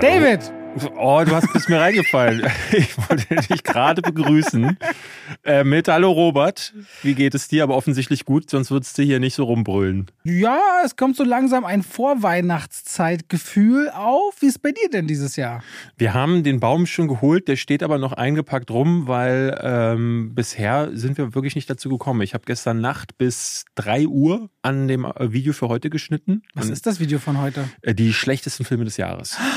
Hallo. David! Oh, du hast bis mir reingefallen. Ich wollte dich gerade begrüßen. Äh, mit Hallo Robert. Wie geht es dir? Aber offensichtlich gut, sonst würdest du hier nicht so rumbrüllen. Ja, es kommt so langsam ein Vorweihnachtszeitgefühl auf. Wie ist es bei dir denn dieses Jahr? Wir haben den Baum schon geholt, der steht aber noch eingepackt rum, weil ähm, bisher sind wir wirklich nicht dazu gekommen. Ich habe gestern Nacht bis 3 Uhr an dem äh, Video für heute geschnitten. Was ist das Video von heute? Äh, Die schlechtesten Filme des Jahres.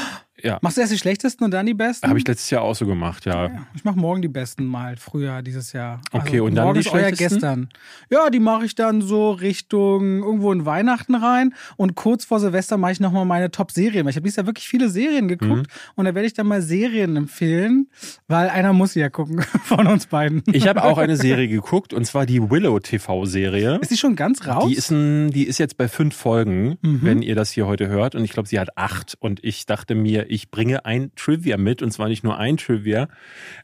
Ja. Machst du erst die schlechtesten und dann die besten? Habe ich letztes Jahr auch so gemacht, ja. Ja, ich mache morgen die besten mal, früher dieses Jahr. Also Okay, und dann morgen die ist euer schlechtesten? gestern. Ja, die mache ich dann so Richtung irgendwo in Weihnachten rein und kurz vor Silvester mache ich nochmal meine Top-Serien. Weil Ich habe dieses Jahr wirklich viele Serien geguckt Mhm. und da werde ich dann mal Serien empfehlen, weil einer muss sie ja gucken von uns beiden. Ich habe auch eine Serie geguckt und zwar die Willow TV-Serie. Ist die schon ganz raus? Die ist, ein, die ist jetzt bei fünf Folgen, Mhm. wenn ihr das hier heute hört. Und ich glaube, sie hat acht. Und ich dachte mir, ich bringe ein Trivia mit. Und zwar nicht nur ein Trivia.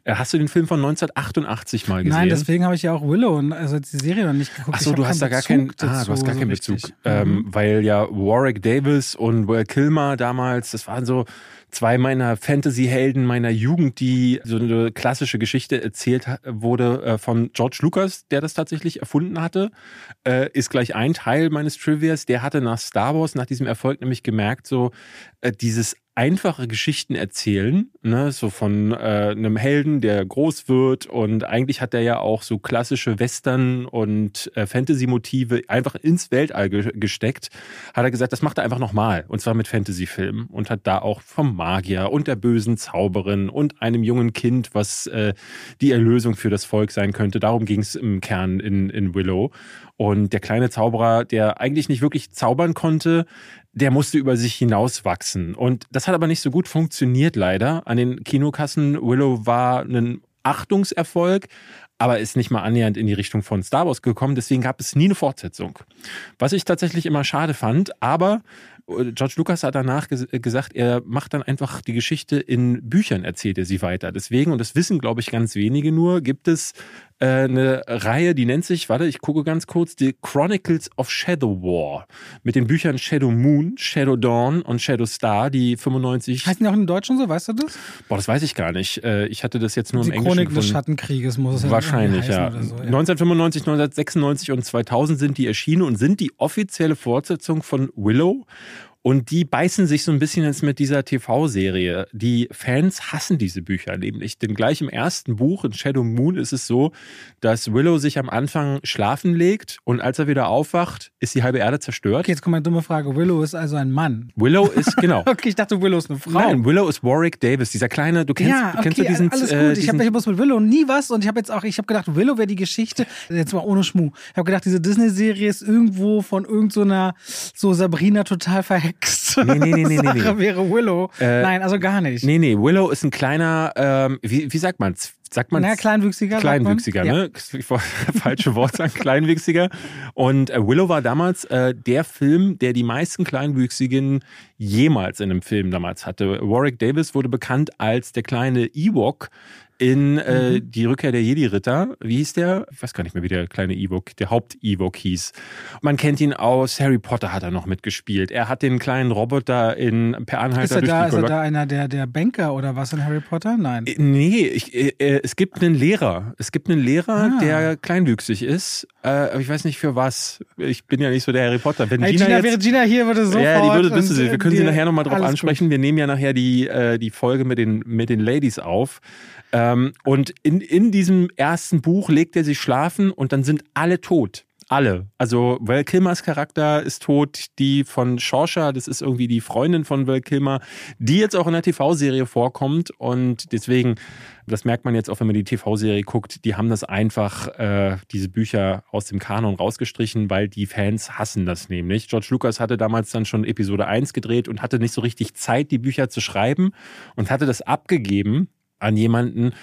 Äh, Hast du den Film von 1988 mal gesehen? Nein, deswegen habe ich ja auch Willow und also die Serie noch nicht geguckt. Achso, du hast da gar keinen, Bezug ah, du hast gar dazu, keinen so Bezug. richtig. Mhm. Ähm, weil ja Warwick Davis und Will Kilmer damals, das waren so zwei meiner Fantasy-Helden meiner Jugend, die so eine klassische Geschichte erzählt wurde äh, von George Lucas, der das tatsächlich erfunden hatte, äh, ist gleich ein Teil meines Trivias. Der hatte nach Star Wars, nach diesem Erfolg nämlich gemerkt, so dieses einfache Geschichten erzählen, ne, so von äh, einem Helden, der groß wird und eigentlich hat er ja auch so klassische Western und äh, Fantasy-Motive einfach ins Weltall ge gesteckt, hat er gesagt, das macht er einfach nochmal und zwar mit Fantasy-Filmen und hat da auch vom Magier und der bösen Zauberin und einem jungen Kind, was äh, die Erlösung für das Volk sein könnte. Darum ging es im Kern in, in Willow. Und der kleine Zauberer, der eigentlich nicht wirklich zaubern konnte, der musste über sich hinauswachsen. Und das hat aber nicht so gut funktioniert, leider. An den Kinokassen Willow war ein Achtungserfolg, aber ist nicht mal annähernd in die Richtung von Star Wars gekommen. Deswegen gab es nie eine Fortsetzung. Was ich tatsächlich immer schade fand, aber George Lucas hat danach ges gesagt, er macht dann einfach die Geschichte in Büchern, erzählt er sie weiter. Deswegen, und das wissen, glaube ich, ganz wenige nur, gibt es äh, eine Reihe, die nennt sich, warte, ich gucke ganz kurz, die Chronicles of Shadow War. Mit den Büchern Shadow Moon, Shadow Dawn und Shadow Star, die 95. Heißen die auch im Deutschen so, weißt du das? Boah, das weiß ich gar nicht. Äh, Ich hatte das jetzt nur Die im Englischen Chronik des. Schattenkrieges muss es ja Wahrscheinlich, ja. So, ja. 1995, 1996 und 2000 sind die erschienen und sind die offizielle Fortsetzung von Willow. Und die beißen sich so ein bisschen jetzt mit dieser TV-Serie. Die Fans hassen diese Bücher nämlich. Denn gleich im ersten Buch, in Shadow Moon, ist es so, dass Willow sich am Anfang schlafen legt und als er wieder aufwacht, ist die halbe Erde zerstört. Okay, jetzt kommt eine dumme Frage. Willow ist also ein Mann. Willow ist, genau. Okay, ich dachte, Willow ist eine Frau. Nein, Willow ist Warwick Davis, dieser kleine, du kennst, ja, du kennst okay, du diesen, alles gut. äh, ich diesen habe ich muss mit Willow nie was und ich habe jetzt auch, ich habe gedacht, Willow wäre die Geschichte, jetzt mal ohne Schmuh. Ich habe gedacht, diese Disney-Serie ist irgendwo von irgendeiner so Sabrina total verhext. Nee, nee, nee, nee, nee, Sache nee. wäre Willow. Äh, Nein, also gar nicht. Nee, nee, Willow ist ein kleiner, ähm, wie, wie sagt man's? Sagt man Na, kleinwüchsiger. sagt man. Kleinwüchsiger, Ja. ne? Ich wollte falsche Wort sagen, Kleinwüchsiger. Und äh, Willow war damals äh, der Film, der die meisten Kleinwüchsigen jemals in einem Film damals hatte. Warwick Davis wurde bekannt als der kleine Ewok in äh, Mhm. die Rückkehr der Jedi-Ritter. Wie hieß der? Ich weiß gar nicht mehr, wie der kleine Ewok, der Haupt-Ewok hieß. Man kennt ihn aus Harry Potter hat er noch mitgespielt. Er hat den kleinen Roboter in Per Anhalter Ist er durch da, die ist er Galax- da einer der, der Banker oder was in Harry Potter? Nein. Äh, Nee, ich, äh, äh, es gibt einen Lehrer. Es gibt einen Lehrer, Ah. der kleinwüchsig ist. Äh, aber ich weiß nicht für was. Ich bin ja nicht so der Harry Potter. Wenn Hey, Gina, Gina, jetzt, wäre Gina hier, würde sofort. ja, die würde, bist sie. Wir können sie die- nachher nochmal drauf ansprechen. Wir nehmen ja nachher die, äh, die Folge mit den, mit den Ladies auf. Ähm, und in, in diesem ersten Buch legt er sich schlafen und dann sind alle tot. Alle. Also Val Kilmers Charakter ist tot, die von Shorsha, das ist irgendwie die Freundin von Val Kilmer, die jetzt auch in der TV-Serie vorkommt und deswegen, das merkt man jetzt auch, wenn man die TV-Serie guckt, die haben das einfach, äh, diese Bücher aus dem Kanon rausgestrichen, weil die Fans hassen das nämlich. George Lucas hatte damals dann schon Episode 1 gedreht und hatte nicht so richtig Zeit, die Bücher zu schreiben und hatte das abgegeben an jemanden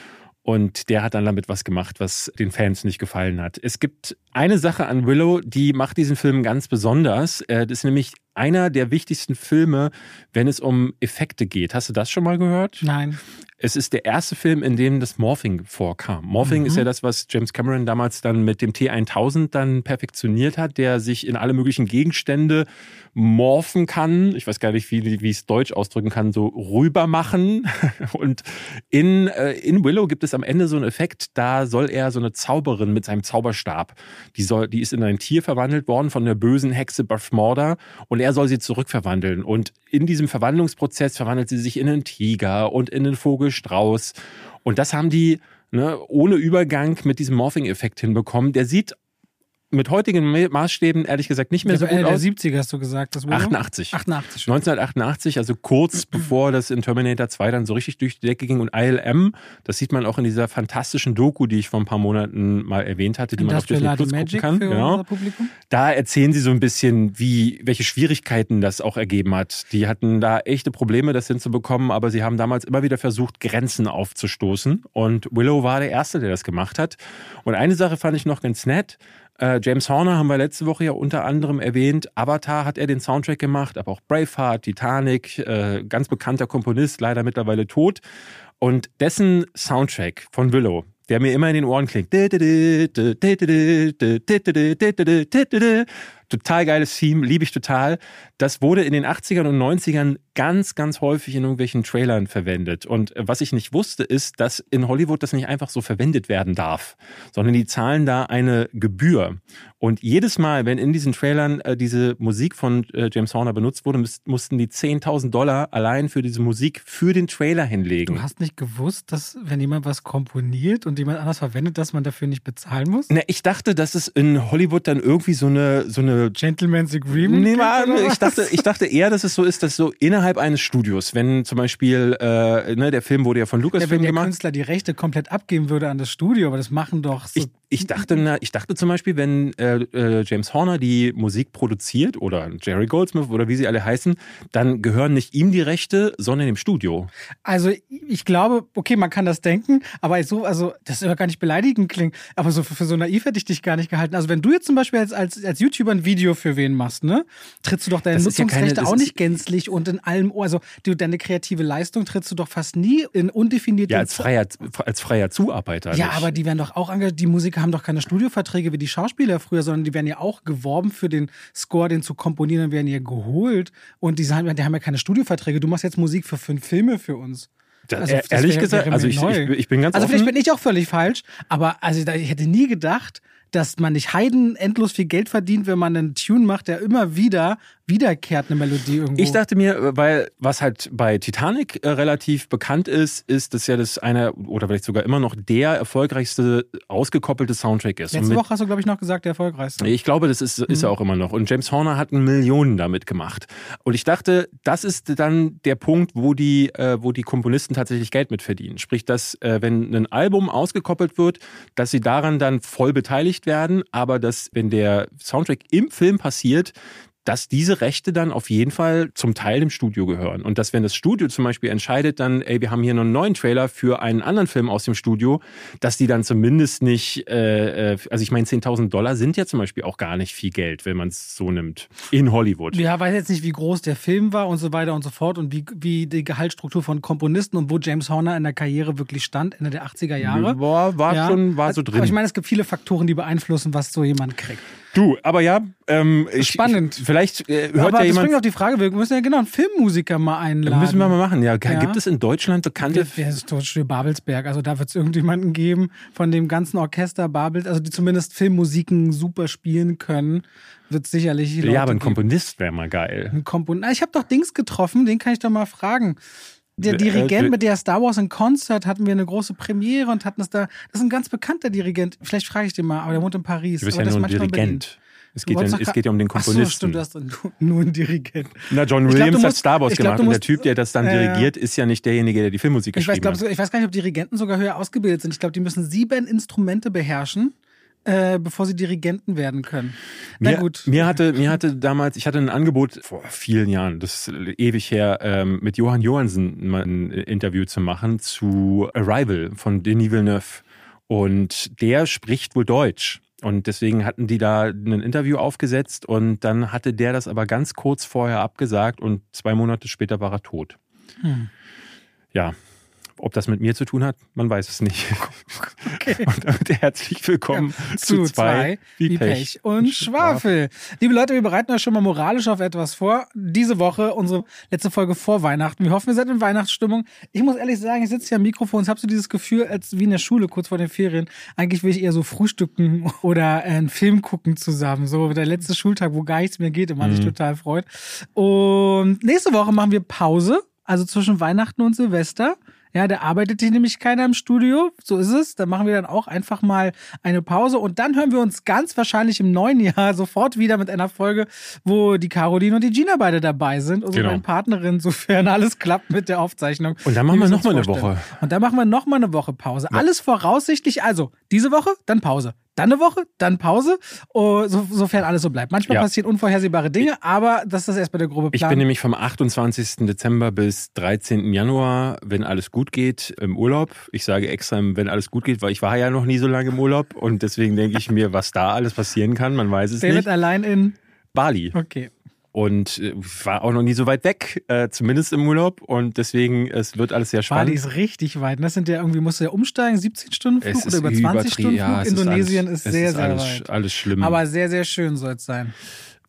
und der hat dann damit was gemacht, was den Fans nicht gefallen hat. Es gibt eine Sache an Willow, die macht diesen Film ganz besonders. Äh, Das ist nämlich einer der wichtigsten Filme, wenn es um Effekte geht. Hast du das schon mal gehört? Nein. Es ist der erste Film, in dem das Morphing vorkam. Morphing mhm. ist ja das, was James Cameron damals dann mit dem T1000 dann perfektioniert hat, der sich in alle möglichen Gegenstände morphen kann. Ich weiß gar nicht, wie, wie ich es deutsch ausdrücken kann, so rüber machen. Und in, äh, in Willow gibt es am Ende so einen Effekt, da soll er so eine Zauberin mit seinem Zauberstab, die soll, die ist in ein Tier verwandelt worden von der bösen Hexe Buff Morda und er soll sie zurückverwandeln. Und in diesem Verwandlungsprozess verwandelt sie sich in einen Tiger und in einen Vogelstrauß. Und das haben die ne, ohne Übergang mit diesem Morphing-Effekt hinbekommen. Der sieht mit heutigen Maßstäben ehrlich gesagt nicht mehr so gut Ende aus. der 70er hast du gesagt. Das 88. 88. 1988, also kurz bevor das in Terminator 2 dann so richtig durch die Decke ging. Und ILM, das sieht man auch in dieser fantastischen Doku, die ich vor ein paar Monaten mal erwähnt hatte, die man auf Disney Plus gucken kann. Genau. Da erzählen sie so ein bisschen, wie, welche Schwierigkeiten das auch ergeben hat. Die hatten da echte Probleme, das hinzubekommen, aber sie haben damals immer wieder versucht, Grenzen aufzustoßen. Und Willow war der Erste, der das gemacht hat. Und eine Sache fand ich noch ganz nett. Äh, James Horner haben wir letzte Woche ja unter anderem erwähnt. Avatar hat er den Soundtrack gemacht, aber auch Braveheart, Titanic, äh, ganz bekannter Komponist, leider mittlerweile tot. Und dessen Soundtrack von Willow, der mir immer in den Ohren klingt. Total geiles Theme, liebe ich total. Das wurde in den 80ern und 90ern ganz, ganz häufig in irgendwelchen Trailern verwendet. Und was ich nicht wusste, ist, dass in Hollywood das nicht einfach so verwendet werden darf, sondern die zahlen da eine Gebühr. Und jedes Mal, wenn in diesen Trailern äh, diese Musik von äh, James Horner benutzt wurde, mussten die 10.000 Dollar allein für diese Musik für den Trailer hinlegen. Du hast nicht gewusst, dass wenn jemand was komponiert und jemand anders verwendet, dass man dafür nicht bezahlen muss? Ne, ich dachte, dass es in Hollywood dann irgendwie so eine so eine Gentleman's Agreement. Nee, man, ich dachte, ich dachte eher, dass es so ist, dass so innerhalb eines Studios, wenn zum Beispiel, äh, ne, der Film wurde ja von Lucasfilm ja, wenn der gemacht. Künstler die Rechte komplett abgeben würde an das Studio, aber das machen doch so ich, ich dachte, na, ich dachte zum Beispiel, wenn äh, äh, James Horner die Musik produziert oder Jerry Goldsmith oder wie sie alle heißen, dann gehören nicht ihm die Rechte, sondern dem Studio. Also ich glaube, okay, man kann das denken, aber so, also das ist immer gar nicht beleidigend klingt, aber so für, für so naiv hätte ich dich gar nicht gehalten. Also wenn du jetzt zum Beispiel als, als, als YouTuber ein Video für wen machst, ne, trittst du doch deine das Nutzungsrechte ja keine, auch nicht gänzlich und in allem, also du, deine kreative Leistung trittst du doch fast nie in undefinierte. Ja, als freier, als freier Zuarbeiter. Ja, nicht. aber die werden doch auch ange die Musiker haben doch keine Studioverträge wie die Schauspieler früher, sondern die werden ja auch geworben für den Score, den zu komponieren, werden ja geholt. Und die, sagen, die haben ja keine Studioverträge. Du machst jetzt Musik für fünf Filme für uns. Also, ehrlich wäre, gesagt, wäre also ich, ich, ich, bin ganz Also offen. vielleicht bin ich auch völlig falsch, aber also ich hätte nie gedacht, dass man nicht heiden endlos viel Geld verdient, wenn man einen Tune macht, der immer wieder wiederkehrt, eine Melodie irgendwo. Ich dachte mir, weil was halt bei Titanic äh, relativ bekannt ist, ist, dass ja das eine oder vielleicht sogar immer noch der erfolgreichste ausgekoppelte Soundtrack ist. Letzte Woche hast du, glaube ich, noch gesagt, der erfolgreichste. Ich glaube, das ist, ist mhm. er auch immer noch. Und James Horner hat Millionen damit gemacht. Und ich dachte, das ist dann der Punkt, wo die, äh, wo die Komponisten tatsächlich Geld mit verdienen. Sprich, dass äh, wenn ein Album ausgekoppelt wird, dass sie daran dann voll beteiligt werden, aber dass, wenn der Soundtrack im Film passiert, dass diese Rechte dann auf jeden Fall zum Teil dem Studio gehören. Und dass wenn das Studio zum Beispiel entscheidet dann, ey, wir haben hier noch einen neuen Trailer für einen anderen Film aus dem Studio, dass die dann zumindest nicht, äh, äh also ich meine, 10.000 Dollar sind ja zum Beispiel auch gar nicht viel Geld, wenn man es so nimmt, in Hollywood. Ja, weiß jetzt nicht, wie groß der Film war und so weiter und so fort und wie, wie die Gehaltsstruktur von Komponisten und wo James Horner in der Karriere wirklich stand, Ende der 80er Jahre. Boah, war ja. schon, war so drin. Aber ich meine, es gibt viele Faktoren, die beeinflussen, was so jemand kriegt. Du, aber ja, ähm, Spannend. Ich, vielleicht äh, hört aber ja jemand. Das bringt auch die Frage, wir müssen ja genau einen Filmmusiker mal einladen. Müssen wir mal machen, ja. ja. Gibt es in Deutschland bekannte. Wer ist Tonstudio Babelsberg? Also da wird es irgendjemanden geben von dem ganzen Orchester Babels, also die zumindest Filmmusiken super spielen können. Wird sicherlich. Leute ja, aber ein Komponist wäre mal geil. Ein Komponist. Ich habe doch Dings getroffen, den kann ich doch mal fragen. Der äh, Dirigent, mit der Star Wars in Concert hatten wir eine große Premiere und hatten es da. Das ist ein ganz bekannter Dirigent. Vielleicht frage ich den mal, aber der wohnt in Paris. Du bist aber ja nur ein Dirigent. Es geht, ja, es geht ja um den Komponisten. Ach so, stimmt, du hast nur einen Dirigent. Na, John Williams glaub, musst, hat Star Wars gemacht glaub, musst, und der Typ, der das dann äh, dirigiert, ist ja nicht derjenige, der die Filmmusik ich geschrieben weiß, glaub, hat. Ich weiß gar nicht, ob Dirigenten sogar höher ausgebildet sind. Ich glaube, die müssen sieben Instrumente beherrschen äh, bevor sie Dirigenten werden können. Na mir, gut. Mir hatte, mir hatte damals, ich hatte ein Angebot vor vielen Jahren, das ist ewig her, ähm, mit Johann Johansen mal ein Interview zu machen zu Arrival von Denis Villeneuve. Und der spricht wohl Deutsch. Und deswegen hatten die da ein Interview aufgesetzt und dann hatte der das aber ganz kurz vorher abgesagt und zwei Monate später war er tot. Hm. Ja, ob das mit mir zu tun hat, man weiß es nicht. Okay. Und damit herzlich willkommen ja, zu, zu, zwei wie Pech, Pech und Schwafel. Liebe Leute, wir bereiten euch schon mal moralisch auf etwas vor. Diese Woche unsere letzte Folge vor Weihnachten. Wir hoffen, wir seid in Weihnachtsstimmung. Ich muss ehrlich sagen, ich sitze hier am Mikrofon und habe so dieses Gefühl, als wie in der Schule kurz vor den Ferien. Eigentlich will ich eher so frühstücken oder einen Film gucken zusammen. So der letzte Schultag, wo gar nichts mehr geht und man mhm. sich total freut. Und nächste Woche machen wir Pause. Also zwischen Weihnachten und Silvester. Ja, da arbeitet hier nämlich keiner im Studio. So ist es. Da machen wir dann auch einfach mal eine Pause und dann hören wir uns ganz wahrscheinlich im neuen Jahr sofort wieder mit einer Folge, wo die Caroline und die Gina beide dabei sind, unsere genau. Partnerin, sofern alles klappt mit der Aufzeichnung. Und dann machen wir nochmal eine Woche. Und dann machen wir nochmal eine Woche Pause. Ja. Alles voraussichtlich, also diese Woche, dann Pause dann eine Woche, dann Pause, oh, so, sofern alles so bleibt. Manchmal ja. passieren unvorhersehbare Dinge, aber das ist erst bei der grobe Plan. Ich bin nämlich vom 28. Dezember bis 13. Januar, wenn alles gut geht, im Urlaub. Ich sage extra, wenn alles gut geht, weil ich war ja noch nie so lange im Urlaub und deswegen denke ich mir, was da alles passieren kann, man weiß es David nicht. David allein in Bali. Okay und äh, war auch noch nie so weit weg, äh, zumindest im Urlaub. Und deswegen, es wird alles sehr spannend. Bali ist richtig weit. Das sind ja irgendwie, musst du ja umsteigen, 17 Stunden Flug oder über 20 Stunden Flug. Ja, Indonesien ist, alles, ist sehr, ist sehr alles, weit. Alles schlimm. Aber sehr, sehr schön soll es sein.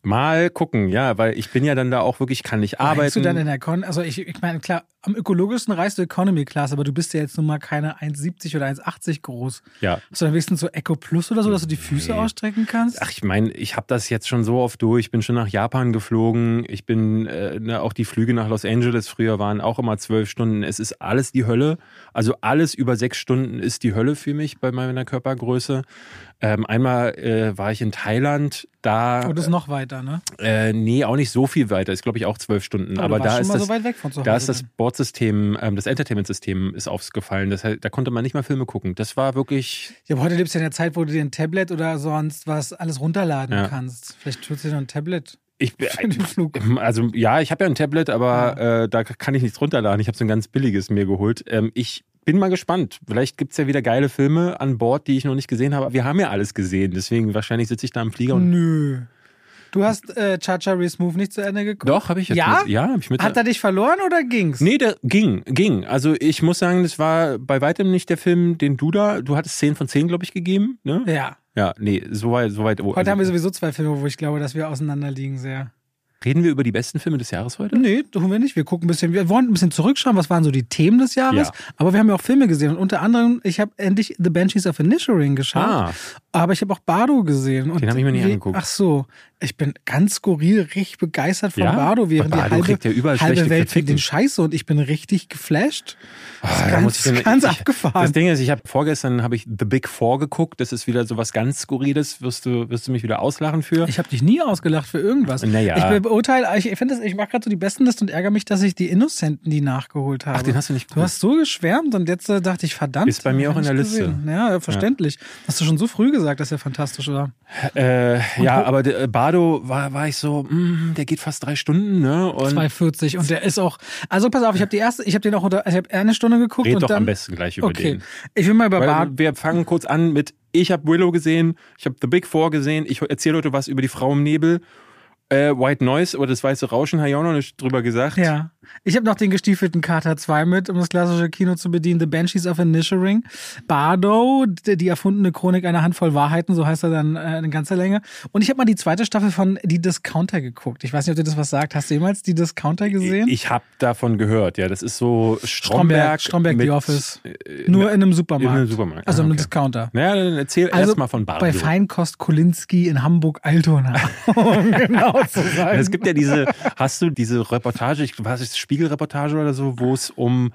Mal gucken, ja, weil ich bin ja dann da auch wirklich, kann nicht arbeiten. Reist du dann in der Con, also ich, ich meine, klar, am ökologischsten reist du Economy Class, aber du bist ja jetzt nun mal keine 1,70 oder 1,80 groß. Ja. Hast du dann wenigstens so Eco Plus oder so, dass du die Füße nee. ausstrecken kannst? Ach, ich meine, ich habe das jetzt schon so oft durch. Ich bin schon nach Japan geflogen. Ich bin, äh, ne, auch die Flüge nach Los Angeles früher waren auch immer zwölf Stunden. Es ist alles die Hölle. Also alles über sechs Stunden ist die Hölle für mich bei meiner Körpergröße. Ähm, einmal äh, war ich in Thailand, da. Oh, das ist noch weiter, ne? Äh, nee, auch nicht so viel weiter. Ist, glaube ich, auch zwölf Stunden. Aber, Aber da ist das, so da ist das Bordsystem, ähm, das Entertainment-System ist aufgefallen. Das, da konnte man nicht mal Filme gucken. Das war wirklich. Ja, aber heute lebst du in der Zeit, wo du dir ein Tablet oder sonst was alles runterladen ja. kannst. Vielleicht tut dir noch ein Tablet. Ich, also ja, ich habe ja ein Tablet, aber ja. äh, da kann ich nichts runterladen. Ich habe so ein ganz billiges mir geholt. Ähm, ich bin mal gespannt. Vielleicht gibt's ja wieder geile Filme an Bord, die ich noch nicht gesehen habe. Wir haben ja alles gesehen, deswegen wahrscheinlich sitze ich da im Flieger und. Nö. Du hast äh, Chacha Smooth nicht zu Ende geguckt? Doch, habe ich jetzt. Ja? Mit, ja, hab ich mit. Hat er dich verloren oder ging's? Nee, der ging, ging. Also ich muss sagen, das war bei weitem nicht der Film, den du da, du hattest 10 von 10, glaube ich, gegeben, ne? Ja. Ja, nee, so weit, so weit. Heute also, haben wir sowieso zwei Filme, wo ich glaube, dass wir auseinanderliegen sehr. Reden wir über die besten Filme des Jahres heute? Nee, tun wir nicht. Wir gucken ein bisschen, wir wollen ein bisschen zurückschauen, was waren so die Themen des Jahres. Ja. Aber wir haben ja auch Filme gesehen. Und unter anderem, ich habe endlich The Banshees of Inisherin geschaut. Ah. Aber ich habe auch Bardo gesehen. Und Den habe ich mir nicht angeguckt. Ach so. Ich bin ganz skurril, richtig begeistert von ja? Bardo, während Bardo die halbe, ja halbe Welt findet den Scheiße und ich bin richtig geflasht. Das ist oh, ganz, da ganz ich, abgefahren. Das Ding ist, ich habe vorgestern habe ich The Big Four geguckt. Das ist wieder so was ganz Skurriles. Wirst du, wirst du mich wieder auslachen für? Ich habe dich nie ausgelacht für irgendwas. Naja. Ich beurteile, ich finde ich mache gerade so die besten Liste und ärgere mich, dass ich die Innocenten die nachgeholt habe. Ach, den hast du nicht geguckt. Du hast so geschwärmt und jetzt äh, dachte ich, verdammt. Ist bei mir auch in der Liste. Gesehen. Ja, verständlich. Ja. Hast du schon so früh gesagt, dass er fantastisch war. Äh, ja, aber äh, Bardo war, war ich so, mh, der geht fast drei Stunden, ne? Und 2,40 und der ist auch, also pass auf, ich habe die erste, ich habe den auch unter, ich habe eine Stunde geguckt Red und doch dann, am besten gleich über okay. den. Ich will mal über Bardo. Wir fangen kurz an mit, ich habe Willow gesehen, ich habe The Big Four gesehen, ich erzähle heute was über die Frau im Nebel äh, White Noise oder das weiße Rauschen, habe ich auch noch nicht drüber gesagt. Ja. Ich habe noch den gestiefelten Kater 2 mit, um das klassische Kino zu bedienen. The Banshees of Inisherin. Bardo, die erfundene Chronik einer Handvoll Wahrheiten, so heißt er dann äh, in ganzer Länge. Und ich habe mal die zweite Staffel von Die Discounter geguckt. Ich weiß nicht, ob dir das was sagt. Hast du jemals Die Discounter gesehen? Ich habe davon gehört, ja. Das ist so Stromberg. Stromberg, Stromberg mit, The Office. Äh, Nur in einem Supermarkt. In einem Supermarkt. Also ah, okay. einem Discounter. Naja, dann erzähl also erst mal von Bardo. Bei Feinkost Kolinski in Hamburg-Altona. genau zu sein. Es gibt ja diese, hast du diese Reportage, ich weiß nicht, Spiegelreportage oder so, wo es um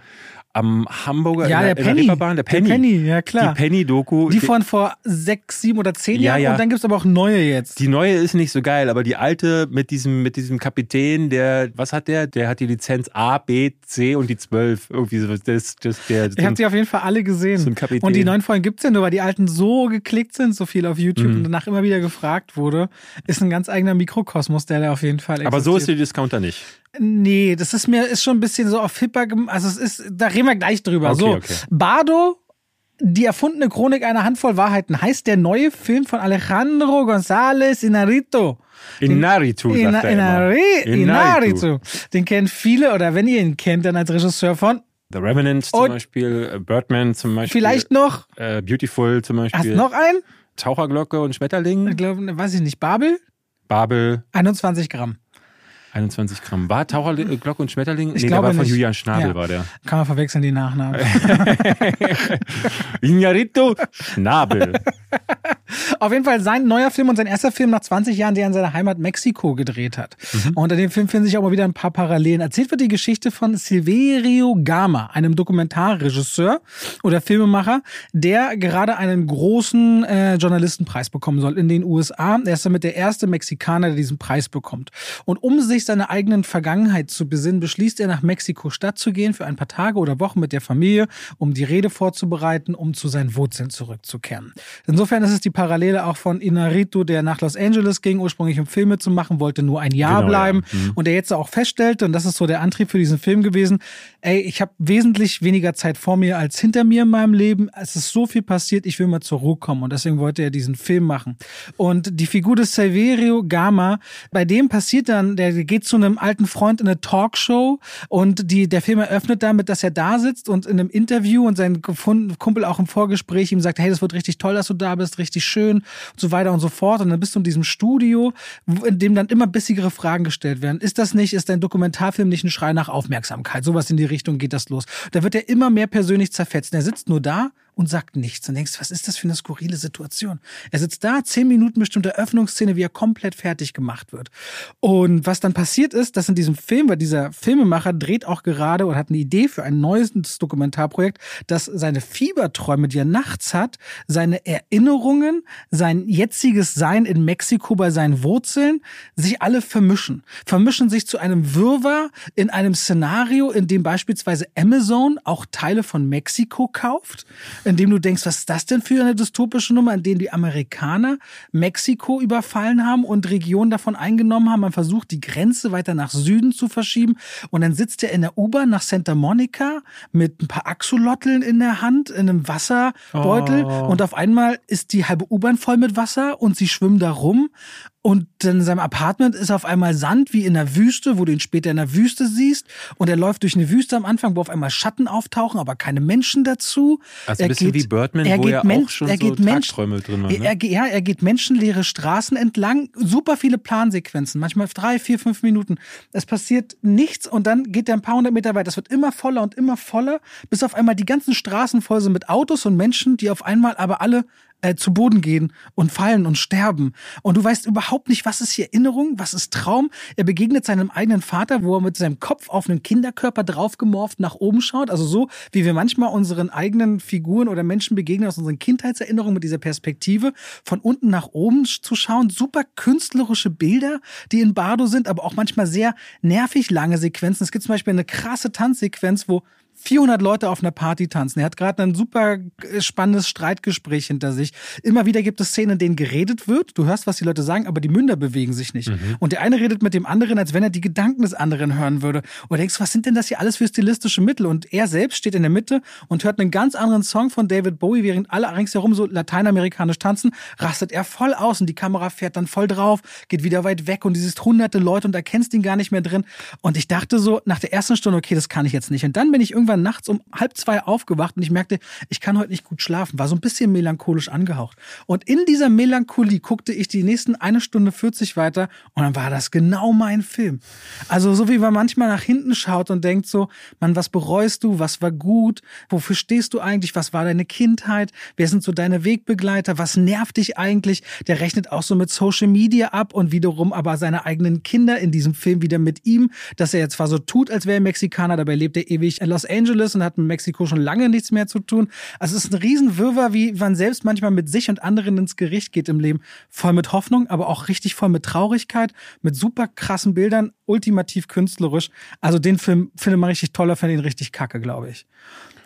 am Hamburger ja, der, der Penny. der der Penny. Der Penny, ja klar. Die Penny-Doku. Die von vor sechs, sieben oder zehn ja, Jahren ja. und dann gibt's aber auch neue jetzt. Die neue ist nicht so geil, aber die alte mit diesem, mit diesem Kapitän, der, was hat der? Der hat die Lizenz A, B, C und die zwölf. Irgendwie so. Das, das, der, ich habe die auf jeden Fall alle gesehen. So. Und die neuen Folgen gibt's ja nur, weil die alten so geklickt sind, so viel auf YouTube mhm. und danach immer wieder gefragt wurde. Ist ein ganz eigener Mikrokosmos, der da auf jeden Fall existiert. Aber so ist der Discounter nicht. Nee, das ist mir ist schon ein bisschen so auf hipper, also es ist, da reden wir gleich drüber. Okay, so, okay. Bardo Die erfundene Chronik einer Handvoll Wahrheiten heißt der neue Film von Alejandro González Inarito. Inarritu, In, sagt er Inari, immer. Inarritu. Den kennen viele oder wenn ihr ihn kennt, dann als Regisseur von The Revenant zum Und- Beispiel, äh, Birdman zum Beispiel. vielleicht noch, Äh, Beautiful zum hast Beispiel. du noch einen? Taucherglocke und Ich Schmetterling. glaube, weiß ich nicht, Babel? Babel, 21 Gramm. 21 Gramm. War Taucherglocke und Schmetterling? Ich nee, glaube der war von nicht. Julian Schnabel, Ja. war der. Kann man verwechseln, die Nachnamen. Iñárritu Schnabel. Auf jeden Fall sein neuer Film und sein erster Film nach 20 Jahren, der er in seiner Heimat Mexiko gedreht hat. Mhm. Und in dem Film finden sich auch mal wieder ein paar Parallelen. Erzählt wird die Geschichte von Silverio Gama, einem Dokumentarregisseur oder Filmemacher, der gerade einen großen äh, Journalistenpreis bekommen soll in den USA. Er ist damit der erste Mexikaner, der diesen Preis bekommt. Und um sich seiner eigenen Vergangenheit zu besinnen, beschließt er nach Mexiko-Stadt zu gehen für ein paar Tage oder Wochen mit der Familie, um die Rede vorzubereiten, um zu seinen Wurzeln zurückzukehren. Insofern ist es die Parallele auch von Inarito, der nach Los Angeles ging, ursprünglich um Filme zu machen, wollte nur ein Jahr Genau, ja. bleiben Mhm. und der jetzt auch feststellte, und das ist so der Antrieb für diesen Film gewesen, ey, ich habe wesentlich weniger Zeit vor mir als hinter mir in meinem Leben. Es ist so viel passiert, ich will mal zur Ruhe kommen und deswegen wollte er diesen Film machen. Und die Figur des Silverio Gama, bei dem passiert dann, der geht zu einem alten Freund in eine Talkshow und die, der Film eröffnet damit, dass er da sitzt und in einem Interview und sein Kumpel auch im Vorgespräch ihm sagt, hey, das wird richtig toll, dass du da bist, richtig schön und so weiter und so fort. Und dann bist du in diesem Studio, in dem dann immer bissigere Fragen gestellt werden. Ist das nicht, ist dein Dokumentarfilm nicht ein Schrei nach Aufmerksamkeit? Sowas in die Richtung geht das los. Da wird er immer mehr persönlich zerfetzt. Er sitzt nur da und sagt nichts. Und denkst, was ist das für eine skurrile Situation? Er sitzt da, zehn Minuten bestimmte Öffnungsszene, wie er komplett fertig gemacht wird. Und was dann passiert ist, dass in diesem Film, weil dieser Filmemacher dreht auch gerade und hat eine Idee für ein neues Dokumentarprojekt, dass seine Fieberträume, die er nachts hat, seine Erinnerungen, sein jetziges Sein in Mexiko bei seinen Wurzeln, sich alle vermischen. Vermischen sich zu einem Wirrwarr in einem Szenario, in dem beispielsweise Amazon auch Teile von Mexiko kauft, in dem du denkst, was ist das denn für eine dystopische Nummer, in dem die Amerikaner Mexiko überfallen haben und Regionen davon eingenommen haben. Man versucht, die Grenze weiter nach Süden zu verschieben. Und dann sitzt er in der U-Bahn nach Santa Monica mit ein paar Axolotl in der Hand, in einem Wasserbeutel. Oh. Und auf einmal ist die halbe U-Bahn voll mit Wasser und sie schwimmen da rum. Und dann in seinem Apartment ist auf einmal Sand wie in der Wüste, wo du ihn später in der Wüste siehst. Und er läuft durch eine Wüste am Anfang, wo auf einmal Schatten auftauchen, aber keine Menschen dazu. Also Er ein bisschen geht- wie Birdman, er wo geht ja Men- auch schon er so geht Mensch- Tagträume drin er, Ne? er, ja, er geht menschenleere Straßen entlang, super viele Plansequenzen, manchmal drei, vier, fünf Minuten. Es passiert nichts und dann geht er ein paar hundert Meter weiter. Es wird immer voller und immer voller, bis auf einmal die ganzen Straßen voll sind mit Autos und Menschen, die auf einmal aber alle äh, zu Boden gehen und fallen und sterben. Und du weißt überhaupt nicht, was ist hier Erinnerung, was ist Traum. Er begegnet seinem eigenen Vater, wo er mit seinem Kopf auf einen Kinderkörper draufgemorft nach oben schaut. Also so, wie wir manchmal unseren eigenen Figuren oder Menschen begegnen aus unseren Kindheitserinnerungen mit dieser Perspektive, von unten nach oben zu schauen. Super künstlerische Bilder, die in Bardo sind, aber auch manchmal sehr nervig lange Sequenzen. Es gibt zum Beispiel eine krasse Tanzsequenz, wo 400 Leute auf einer Party tanzen. Er hat gerade ein super spannendes Streitgespräch hinter sich. Immer wieder gibt es Szenen, in denen geredet wird. Du hörst, was die Leute sagen, aber die Münder bewegen sich nicht. Und der eine redet mit dem anderen, als wenn er die Gedanken des anderen hören würde. Und du denkst, was sind denn das hier alles für stilistische Mittel? Und er selbst steht in der Mitte und hört einen ganz anderen Song von David Bowie, während alle ringsherum so lateinamerikanisch tanzen, rastet er voll aus und die Kamera fährt dann voll drauf, geht wieder weit weg und du siehst hunderte Leute und erkennst ihn gar nicht mehr drin. Und ich dachte so, nach der ersten Stunde, okay, das kann ich jetzt nicht. Und dann bin ich irgendwann nachts um halb zwei aufgewacht und ich merkte, ich kann heute nicht gut schlafen. War so ein bisschen melancholisch angehaucht. Und in dieser Melancholie guckte ich die nächsten eine Stunde 40 weiter und dann war das genau mein Film. Also so wie man manchmal nach hinten schaut und denkt so, man, was bereust du? Was war gut? Wofür stehst du eigentlich? Was war deine Kindheit? Wer sind so deine Wegbegleiter? Was nervt dich eigentlich? Der rechnet auch so mit Social Media ab und wiederum aber seine eigenen Kinder in diesem Film wieder mit ihm, dass er jetzt zwar so tut, als wäre er Mexikaner, dabei lebt er ewig in Los Angeles und hat mit Mexiko schon lange nichts mehr zu tun. Also es ist ein Riesenwirrwarr, wie man selbst manchmal mit sich und anderen ins Gericht geht im Leben. Voll mit Hoffnung, aber auch richtig voll mit Traurigkeit, mit super krassen Bildern, ultimativ künstlerisch. Also den Film finde man richtig toller, finde ihn richtig kacke, glaube ich.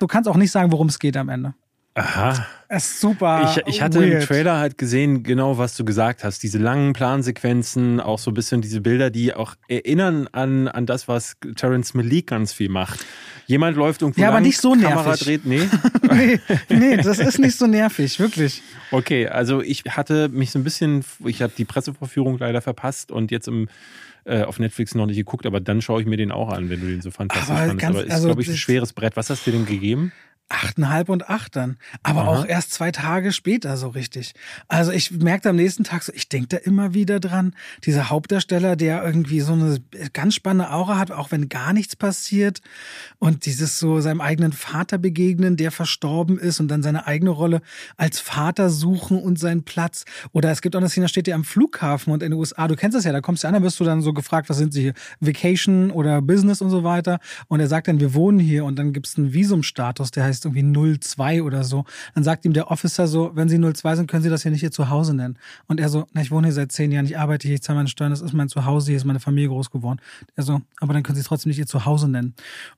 Du kannst auch nicht sagen, worum es geht am Ende. Aha. Das ist super. Ich, ich hatte weird. im Trailer halt gesehen, genau was du gesagt hast. Diese langen Plansequenzen, auch so ein bisschen diese Bilder, die auch erinnern an, an das, was Terence Malik ganz viel macht. Jemand läuft irgendwo Ja, aber lang, nicht so Kamera nervig. dreht, nee. nee, nee, das ist nicht so nervig, wirklich. Okay, also ich hatte mich so ein bisschen, ich habe die Pressevorführung leider verpasst und jetzt im äh, auf Netflix noch nicht geguckt, aber dann schaue ich mir den auch an, wenn du den so fantastisch Aber fandest. ganz- aber ist, also glaube ich, ein schweres Brett. Was hast du dir denn gegeben? Achteinhalb und acht dann. Aber Aha. auch erst zwei Tage später so richtig. Also ich merkte am nächsten Tag so, ich denke da immer wieder dran. Dieser Hauptdarsteller, der irgendwie so eine ganz spannende Aura hat, auch wenn gar nichts passiert. Und dieses so seinem eigenen Vater begegnen, der verstorben ist und dann seine eigene Rolle als Vater suchen und seinen Platz. Oder es gibt auch eine Szene, da steht der am Flughafen und in den USA, du kennst das ja, da kommst du an, da wirst du dann so gefragt, was sind sie hier? Vacation oder Business und so weiter. Und er sagt dann, wir wohnen hier und dann gibt es einen Visumstatus, der heißt irgendwie 02 oder so. Dann sagt ihm der Officer so, wenn Sie 02 sind, können Sie das hier nicht Ihr Zuhause nennen. Und er so, na, ich wohne hier seit zehn Jahren, ich arbeite hier, ich zahle meine Steuern, das ist mein Zuhause, hier ist meine Familie groß geworden. Er so, aber dann können Sie trotzdem nicht Ihr Zuhause nennen.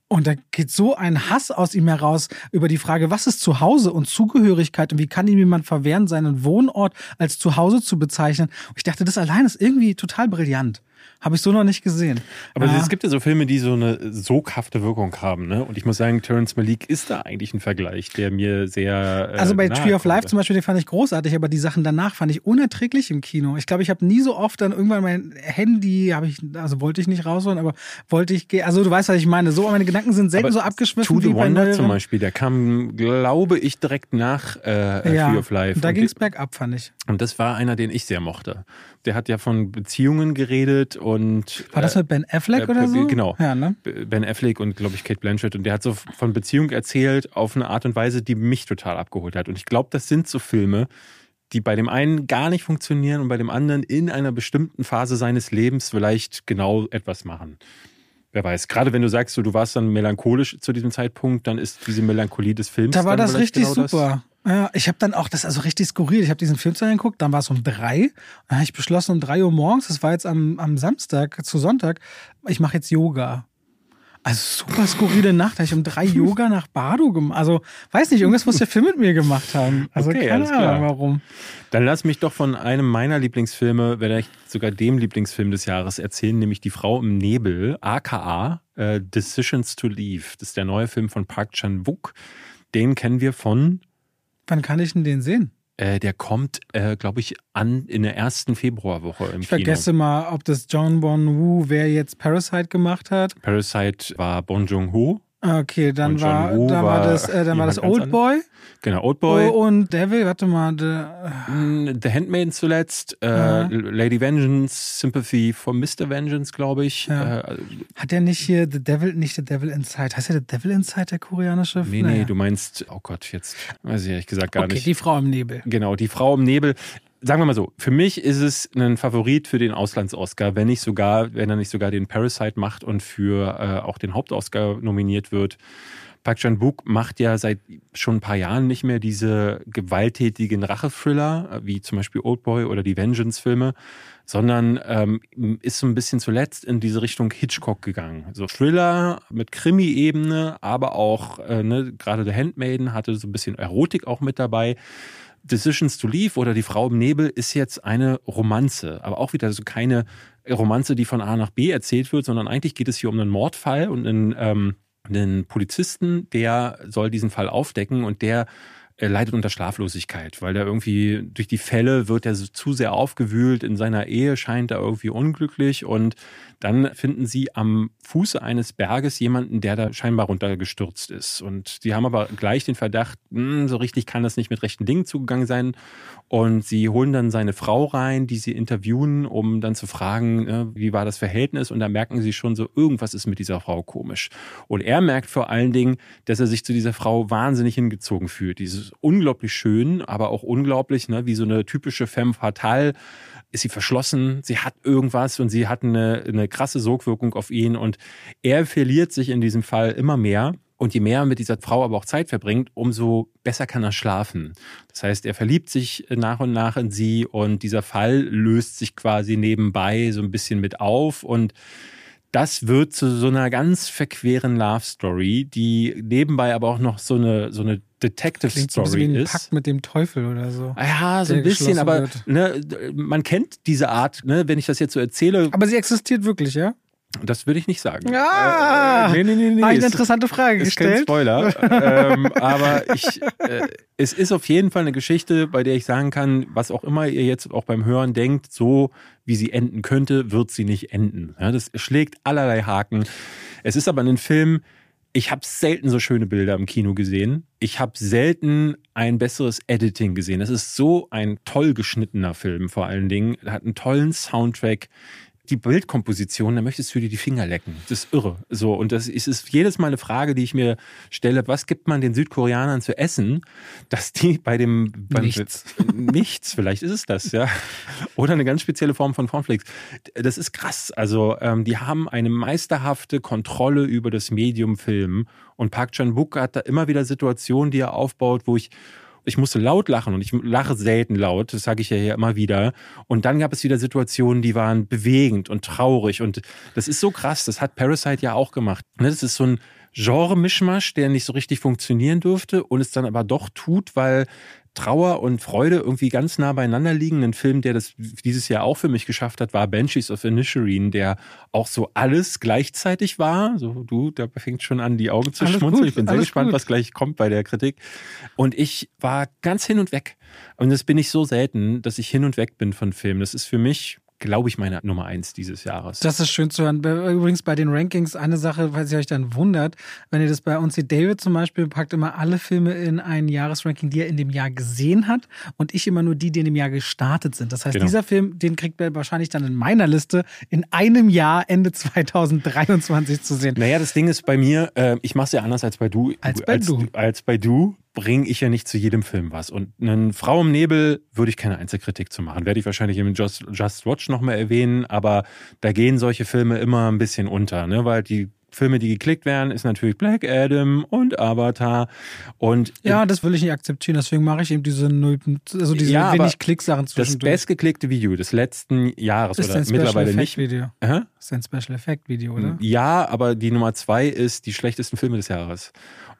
Und da geht so ein Hass aus ihm heraus über die Frage, was ist Zuhause und Zugehörigkeit und wie kann ihm jemand verwehren, seinen Wohnort als Zuhause zu bezeichnen. Und ich dachte, das allein ist irgendwie total brillant. Habe ich so noch nicht gesehen. Aber Ja. es gibt ja so Filme, die so eine soghafte Wirkung haben, ne? Und ich muss sagen, Terence Malik ist da eigentlich ein Vergleich, der mir sehr. Äh, Also bei Tree of. Life zum Beispiel, den fand ich großartig, aber die Sachen danach fand ich unerträglich im Kino. Ich glaube, ich habe nie so oft dann irgendwann mein Handy, habe ich, also wollte ich nicht rausholen, aber wollte ich, also du weißt, was ich meine. So, meine Gedanken sind selten Aber so abgeschwiffen To the wie bei Wonder neueren. zum Beispiel, der kam, glaube ich, direkt nach äh, Ja, Tree of Life. da ging es bergab, fand ich. Und das war einer, den ich sehr mochte. Der hat ja von Beziehungen geredet und. War das äh, mit Ben Affleck äh, oder so? Genau. Ja, ne? Ben Affleck und, glaube ich, Kate Blanchett. Und der hat so von Beziehung erzählt auf eine Art und Weise, die mich total abgeholt hat. Und ich glaube, das sind so Filme, die bei dem einen gar nicht funktionieren und bei dem anderen in einer bestimmten Phase seines Lebens vielleicht genau etwas machen. Wer weiß. Gerade wenn du sagst, so, du warst dann melancholisch zu diesem Zeitpunkt, dann ist diese Melancholie des Films. Da war das richtig genau das. Ja, ich habe dann auch, das ist also richtig skurril. Ich habe diesen Film zu Ende geguckt, dann war es um drei. Dann habe ich beschlossen, um drei Uhr morgens, das war jetzt am, am Samstag zu Sonntag, ich mache jetzt Yoga. Also super skurrile Nacht, da habe ich um drei Yoga nach Bardo gemacht. Also weiß nicht, irgendwas muss der Film mit mir gemacht haben. Also Okay, keine. Ahnung warum. Dann lass mich doch von einem meiner Lieblingsfilme, vielleicht sogar dem Lieblingsfilm des Jahres erzählen, nämlich Die Frau im Nebel, aka äh, Decisions to Leave. Das ist der neue Film von Park Chan-wook. Den kennen wir von, Wann kann ich denn den sehen? äh, der kommt, äh, glaube ich, an in der ersten Februarwoche im Ich Kino. vergesse mal, ob das John Bon Woo, wer jetzt Parasite gemacht hat. Parasite war Bong Joon-ho. Okay, dann war, Woo dann war das, äh, dann war das ganz Old Boy. Genau, Oldboy. Oh, und Devil, warte mal, Mm, The Handmaiden zuletzt, äh. Lady Vengeance, Sympathy for Mr. Vengeance, glaube ich. Ja. Äh, Hat der nicht hier The Devil, nicht The Devil Inside? Heißt der The Devil Inside, der koreanische? nee, Naja. nee, du meinst, oh Gott, jetzt weiß ich ehrlich gesagt gar Okay, nicht. die Frau im Nebel. Genau, die Frau im Nebel. Sagen wir mal so, für mich ist es ein Favorit für den Auslands-Oscar, wenn nicht sogar, wenn er nicht sogar den Parasite macht und für äh, auch den Hauptoscar nominiert wird. Park Chan-wook macht ja seit schon ein paar Jahren nicht mehr diese gewalttätigen Rachethriller, äh, wie zum Beispiel Oldboy oder die Vengeance-Filme, sondern ähm, ist so ein bisschen zuletzt in diese Richtung Hitchcock gegangen. So Thriller mit Krimi-Ebene, aber auch äh, ne, gerade The Handmaiden hatte so ein bisschen Erotik auch mit dabei. Decisions to Leave oder Die Frau im Nebel ist jetzt eine Romanze, aber auch wieder so keine Romanze, die von A nach B erzählt wird, sondern eigentlich geht es hier um einen Mordfall und einen, ähm, einen Polizisten, der soll diesen Fall aufdecken und der äh, leidet unter Schlaflosigkeit, weil der irgendwie durch die Fälle wird er so zu sehr aufgewühlt, in seiner Ehe scheint er irgendwie unglücklich und dann finden sie am Fuße eines Berges jemanden, der da scheinbar runtergestürzt ist. Und sie haben aber gleich den Verdacht, hm, so richtig kann das nicht mit rechten Dingen zugegangen sein. Und sie holen dann seine Frau rein, die sie interviewen, um dann zu fragen, ne, wie war das Verhältnis? Und da merken sie schon so, irgendwas ist mit dieser Frau komisch. Und er merkt vor allen Dingen, dass er sich zu dieser Frau wahnsinnig hingezogen fühlt. Dieses unglaublich schön, aber auch unglaublich, ne, wie so eine typische femme fatale ist sie verschlossen, sie hat irgendwas und sie hat eine, eine krasse Sogwirkung auf ihn und er verliert sich in diesem Fall immer mehr. Und je mehr er mit dieser Frau aber auch Zeit verbringt, umso besser kann er schlafen. Das heißt, er verliebt sich nach und nach in sie und dieser Fall löst sich quasi nebenbei so ein bisschen mit auf und das wird zu so einer ganz verqueren Love Story, die nebenbei aber auch noch so eine so eine Detective Klingt Story so ein ist. Pakt mit dem Teufel oder so. Ja, so ein bisschen, aber ne, man kennt diese Art, ne, wenn ich das jetzt so erzähle, Aber sie existiert wirklich, ja? Das würde ich nicht sagen. Ja! Äh, äh, nee, nee, nee, nee. Eine interessante Frage ist kein gestellt. Spoiler. ähm, aber ich, äh, es ist auf jeden Fall eine Geschichte, bei der ich sagen kann, was auch immer ihr jetzt auch beim Hören denkt, so wie sie enden könnte, wird sie nicht enden. Ja, das schlägt allerlei Haken. Es ist aber ein Film, ich habe selten so schöne Bilder im Kino gesehen. Ich habe selten ein besseres Editing gesehen. Es ist so ein toll geschnittener Film vor allen Dingen. Er hat einen tollen Soundtrack. Die Bildkomposition, da möchtest du dir die Finger lecken. Das ist irre. So, und das ist, ist jedes Mal eine Frage, die ich mir stelle, was gibt man den Südkoreanern zu essen, dass die bei dem beim, Nichts. nichts, vielleicht ist es das, ja. Oder eine ganz spezielle Form von Cornflakes. Das ist krass. Also, ähm, die haben eine meisterhafte Kontrolle über das Medium Film. Und Park Chan-wook hat da immer wieder Situationen, die er aufbaut, wo ich ich musste laut lachen und ich lache selten laut, das sage ich ja hier immer wieder. Und dann gab es wieder Situationen, die waren bewegend und traurig. Und das ist so krass, das hat Parasite ja auch gemacht. Ne, Das ist so ein Genre-Mischmasch, der nicht so richtig funktionieren durfte und es dann aber doch tut, weil Trauer und Freude irgendwie ganz nah beieinander liegen. Ein Film, der das dieses Jahr auch für mich geschafft hat, war Banshees of Inisherin, der auch so alles gleichzeitig war. So, du, da fängt schon an, die Augen zu Alles schmunzeln. gut, ich bin sehr gespannt, gut. was gleich kommt bei der Kritik. Und ich war ganz hin und weg. Und das bin ich so selten, dass ich hin und weg bin von Filmen. Das ist für mich, glaube ich, meine Nummer eins dieses Jahres. Das ist schön zu hören. Übrigens bei den Rankings eine Sache, falls ihr euch dann wundert, wenn ihr das bei uns seht, David zum Beispiel packt immer alle Filme in ein Jahresranking, die er in dem Jahr gesehen hat und ich immer nur die, die in dem Jahr gestartet sind. Das heißt, Genau. dieser Film, den kriegt er wahrscheinlich dann in meiner Liste in einem Jahr Ende 2023 zu sehen. Naja, das Ding ist bei mir, äh, ich mache es ja anders als bei du. Als bei du. Als bei du bringe ich ja nicht zu jedem Film was. Und eine Frau im Nebel würde ich keine Einzelkritik zu machen. Werde ich wahrscheinlich im Just, Just Watch nochmal erwähnen, aber da gehen solche Filme immer ein bisschen unter, ne? weil die Filme, die geklickt werden, ist natürlich Black Adam und Avatar. Und Ja, das will ich nicht akzeptieren, deswegen mache ich eben diese null, also diese Ja, wenig Klicksachen das zwischendurch. bestgeklickte Video des letzten Jahres ist oder ein Special mittlerweile Effect nicht. Video. Hä? Ist ein Special Effect Video, oder? Ja, aber die Nummer zwei ist die schlechtesten Filme des Jahres.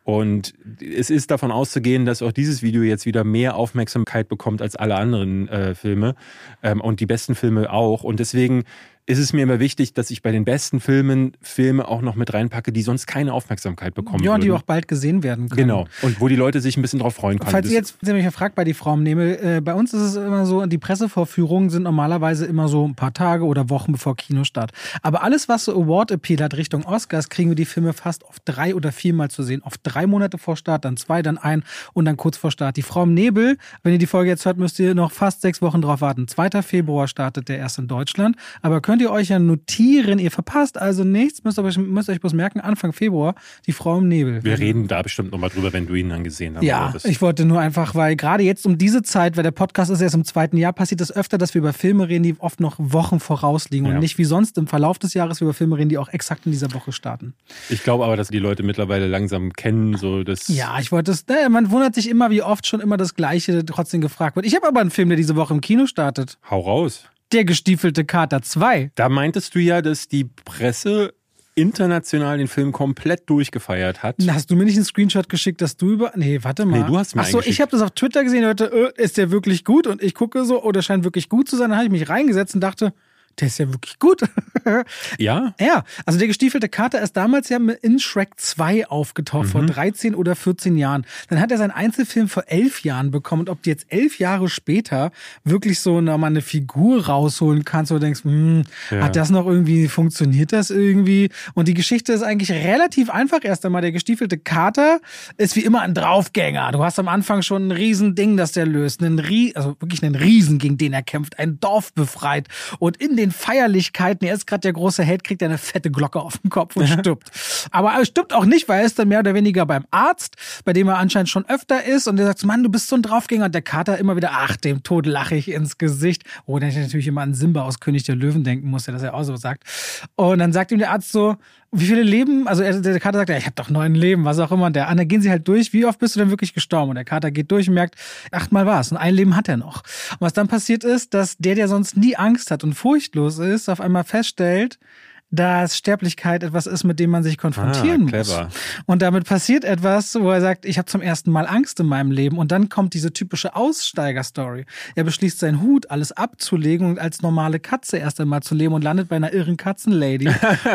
Und es ist davon auszugehen, dass auch dieses Video jetzt wieder mehr Aufmerksamkeit bekommt als alle anderen äh, Filme ähm, und die besten Filme auch. Und deswegen ist es mir immer wichtig, dass ich bei den besten Filmen Filme auch noch mit reinpacke, die sonst keine Aufmerksamkeit bekommen Ja, und die würden. auch bald gesehen werden können. Genau. Und wo die Leute sich ein bisschen drauf freuen können. Falls ihr jetzt wenn ihr mich fragt bei die Frau im Nebel, äh, bei uns ist es immer so, die Pressevorführungen sind normalerweise immer so ein paar Tage oder Wochen bevor Kinostart. Aber alles, was so Award-Appeal hat Richtung Oscars, kriegen wir die Filme fast auf drei oder viermal zu sehen. Auf drei Monate vor Start, dann zwei, dann ein und dann kurz vor Start. Die Frau im Nebel, wenn ihr die Folge jetzt hört, müsst ihr noch fast sechs Wochen drauf warten. 2. Februar startet der erst in Deutschland. Aber könnt ihr euch ja notieren, ihr verpasst also nichts, müsst euch, müsst euch bloß merken, Anfang Februar, die Frau im Nebel. wir reden da bestimmt nochmal drüber, wenn du ihn dann gesehen hast. Ja, Aber das- ich wollte nur einfach, weil gerade jetzt um diese Zeit, weil der Podcast ist erst im zweiten Jahr, passiert es öfter, dass wir über Filme reden, die oft noch Wochen vorausliegen Ja. und nicht wie sonst im Verlauf des Jahres über Filme reden, die auch exakt in dieser Woche starten. ich glaube aber, dass die Leute mittlerweile langsam kennen, so das. Ja, ich wollte es, naja, man wundert sich immer, wie oft schon immer das Gleiche trotzdem gefragt wird. Ich habe aber einen Film, der diese Woche im Kino startet. Hau raus. Der gestiefelte Kater 2. Da meintest du ja, dass die Presse international den Film komplett durchgefeiert hat. Hast du mir nicht einen Screenshot geschickt, dass du über. Nee, warte mal. Nee, du hast mir Ach so, eingeschickt. ich habe das auf Twitter gesehen, Leute, äh, ist der wirklich gut? Und ich gucke so, oh, der scheint wirklich gut zu sein. Dann habe ich mich reingesetzt und dachte, der ist ja wirklich gut. Ja? Ja, also der gestiefelte Kater ist damals ja in Shrek 2 aufgetaucht, vor 13 oder 14 Jahren. Dann hat er seinen Einzelfilm vor elf Jahren bekommen. Und ob du jetzt elf Jahre später wirklich so nochmal eine Figur rausholen kannst, wo du denkst, hm, Ja. hat das noch irgendwie, funktioniert das irgendwie? Und die Geschichte ist eigentlich relativ einfach. Erst einmal, der gestiefelte Kater ist wie immer ein Draufgänger. Du hast am Anfang schon ein Riesending, das der löst. Einen Rie also wirklich einen Riesen, gegen den er kämpft. Ein Dorf befreit. Und in den Feierlichkeiten, er ist gerade der große Held, kriegt er eine fette Glocke auf den Kopf und stirbt. Aber er stirbt auch nicht, weil er ist dann mehr oder weniger beim Arzt, bei dem er anscheinend schon öfter ist. Und der sagt, Mann, du bist so ein Draufgänger. Und der Kater immer wieder, ach, dem Tod lache ich ins Gesicht. Oh, dann ich natürlich immer an Simba aus König der Löwen denken muss, der das ja auch so sagt. Und dann sagt ihm der Arzt so, wie viele Leben, also er, der Kater sagt, ja, ich habe doch neun Leben, was auch immer. Und der, dann gehen sie halt durch, wie oft bist du denn wirklich gestorben? Und der Kater geht durch und merkt, achtmal war es und ein Leben hat er noch. Und was dann passiert ist, dass der, der sonst nie Angst hat und furchtlos ist, auf einmal feststellt, dass Sterblichkeit etwas ist, mit dem man sich konfrontieren Ah, muss. Und damit passiert etwas, wo er sagt, ich habe zum ersten Mal Angst in meinem Leben. Und dann kommt diese typische Aussteiger-Story. Er beschließt seinen Hut, alles abzulegen und als normale Katze erst einmal zu leben und landet bei einer irren Katzenlady,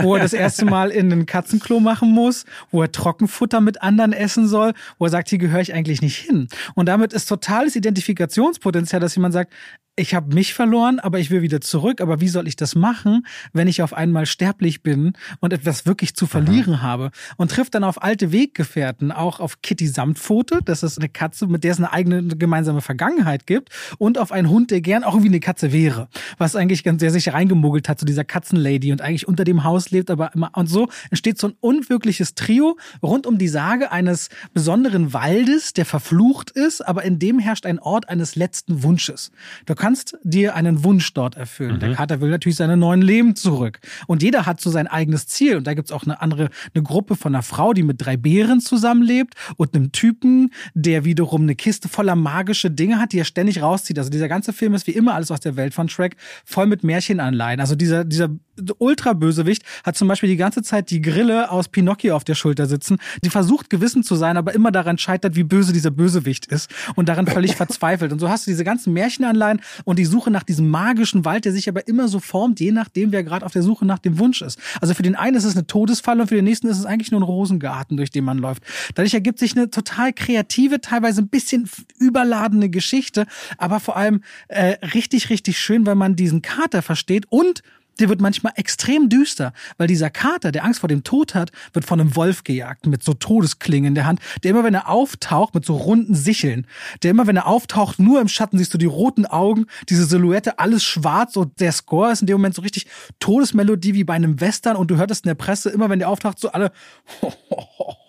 wo er das erste Mal in ein Katzenklo machen muss, wo er Trockenfutter mit anderen essen soll, wo er sagt, hier gehöre ich eigentlich nicht hin. Und damit ist totales Identifikationspotenzial, dass jemand sagt, ich habe mich verloren, aber ich will wieder zurück. Aber wie soll ich das machen, wenn ich auf einmal sterblich bin und etwas wirklich zu verlieren habe? Und trifft dann auf alte Weggefährten, auch auf Kitty Samtpfote, das ist eine Katze, mit der es eine eigene gemeinsame Vergangenheit gibt, und auf einen Hund, der gern auch irgendwie eine Katze wäre, was eigentlich ganz sehr sich reingemogelt hat zu dieser Katzenlady und eigentlich unter dem Haus lebt, aber immer und so entsteht so ein unwirkliches Trio rund um die Sage eines besonderen Waldes, der verflucht ist, aber in dem herrscht ein Ort eines letzten Wunsches. Du kannst dir einen Wunsch dort erfüllen. Der Kater will natürlich seine neuen Leben zurück. Und jeder hat so sein eigenes Ziel. Und da gibt's auch eine andere, eine Gruppe von einer Frau, die mit drei Bären zusammenlebt und einem Typen, der wiederum eine Kiste voller magische Dinge hat, die er ständig rauszieht. Also dieser ganze Film ist wie immer alles aus der Welt von Shrek, voll mit Märchenanleihen. Also dieser, dieser Ultra-Bösewicht hat zum Beispiel die ganze Zeit die Grille aus Pinocchio auf der Schulter sitzen. Die versucht gewissen zu sein, aber immer daran scheitert, wie böse dieser Bösewicht ist und daran völlig verzweifelt. Und so hast du diese ganzen Märchenanleihen und die Suche nach diesem magischen Wald, der sich aber immer so formt, je nachdem, wer gerade auf der Suche nach dem Wunsch ist. Also für den einen ist es eine Todesfalle und für den nächsten ist es eigentlich nur ein Rosengarten, durch den man läuft. Dadurch ergibt sich eine total kreative, teilweise ein bisschen überladene Geschichte, aber vor allem äh, richtig, richtig schön, weil man diesen Kater versteht und der wird manchmal extrem düster, weil dieser Kater, der Angst vor dem Tod hat, wird von einem Wolf gejagt mit so Todesklingen in der Hand, der immer, wenn er auftaucht, mit so runden Sicheln, der immer, wenn er auftaucht, nur im Schatten siehst du die roten Augen, diese Silhouette, alles schwarz und der Score ist in dem Moment so richtig Todesmelodie wie bei einem Western und du hörtest in der Presse immer, wenn der auftaucht, so alle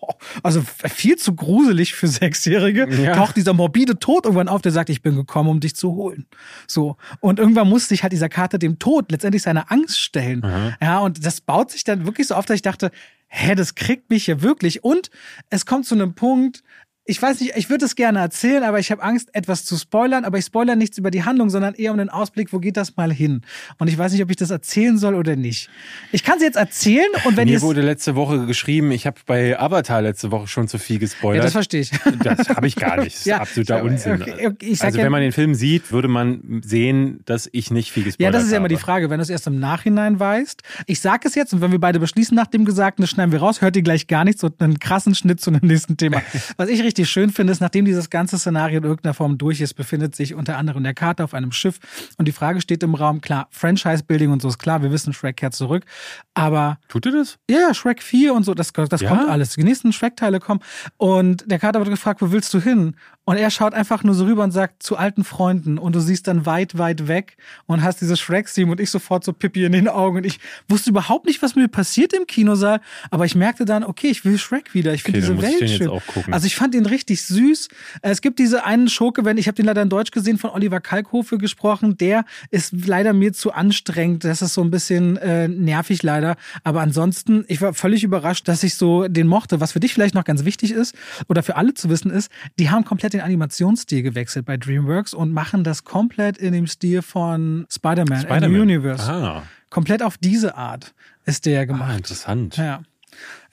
also viel zu gruselig für Sechsjährige, Ja. taucht dieser morbide Tod irgendwann auf, der sagt, ich bin gekommen, um dich zu holen. So. Und irgendwann muss sich halt dieser Kater dem Tod letztendlich seiner Angst stellen. Ja, und das baut sich dann wirklich so auf, dass ich dachte, hä, das kriegt mich ja wirklich. Und es kommt zu einem Punkt, ich weiß nicht, ich würde es gerne erzählen, aber ich habe Angst, etwas zu spoilern. Aber ich spoilere nichts über die Handlung, sondern eher um den Ausblick, wo geht das mal hin? Und ich weiß nicht, ob ich das erzählen soll oder nicht. Ich kann es jetzt erzählen und wenn Mir wurde letzte Woche geschrieben, ich habe bei Avatar letzte Woche schon zu viel Ja, gespoilert. das verstehe ich. Das habe ich gar nicht. Das ist Ja, absoluter aber- Unsinn. okay, okay, also ja- wenn man den Film sieht, würde man sehen, dass ich nicht viel gespoilert Ja, habe. das ist ja immer die Frage, wenn du es erst im Nachhinein weißt. Ich sage es jetzt und wenn wir beide beschließen nach dem Gesagten, das schneiden wir raus, hört ihr gleich gar nichts und einen krassen Schnitt zu dem nächsten Thema. Was ich richtig schön finde, ist, nachdem dieses ganze Szenario in irgendeiner Form durch ist, befindet sich unter anderem der Kater auf einem Schiff und die Frage steht im Raum, klar, Franchise-Building und so ist klar, wir wissen, Shrek kehrt zurück, aber Tut ihr das? ja, ja, Shrek 4 und so, das, das Ja? kommt alles. Die nächsten Shrek-Teile kommen. Und der Kater wird gefragt, wo willst du hin? Und er schaut einfach nur so rüber und sagt, zu alten Freunden. Und du siehst dann weit, weit weg und hast dieses Shrek-Theme und ich sofort so Pippi in den Augen. Und ich wusste überhaupt nicht, was mir passiert im Kinosaal. Aber ich merkte dann, okay, ich will Shrek wieder. Ich finde Okay, diese ich Welt jetzt schön. Also ich fand ihn richtig süß. Es gibt diese einen Schurke, wenn ich habe den leider in Deutsch gesehen, von Oliver Kalkofe gesprochen. Der ist leider mir zu anstrengend. Das ist so ein bisschen äh, nervig leider. Aber ansonsten, ich war völlig überrascht, dass ich so den mochte. Was für dich vielleicht noch ganz wichtig ist oder für alle zu wissen ist, die haben komplett den Animationsstil gewechselt bei DreamWorks und machen das komplett in dem Stil von Spider-Man, in Spider-Man. the Universe. Ah, Komplett auf diese Art ist der ah gemacht. interessant. Ja.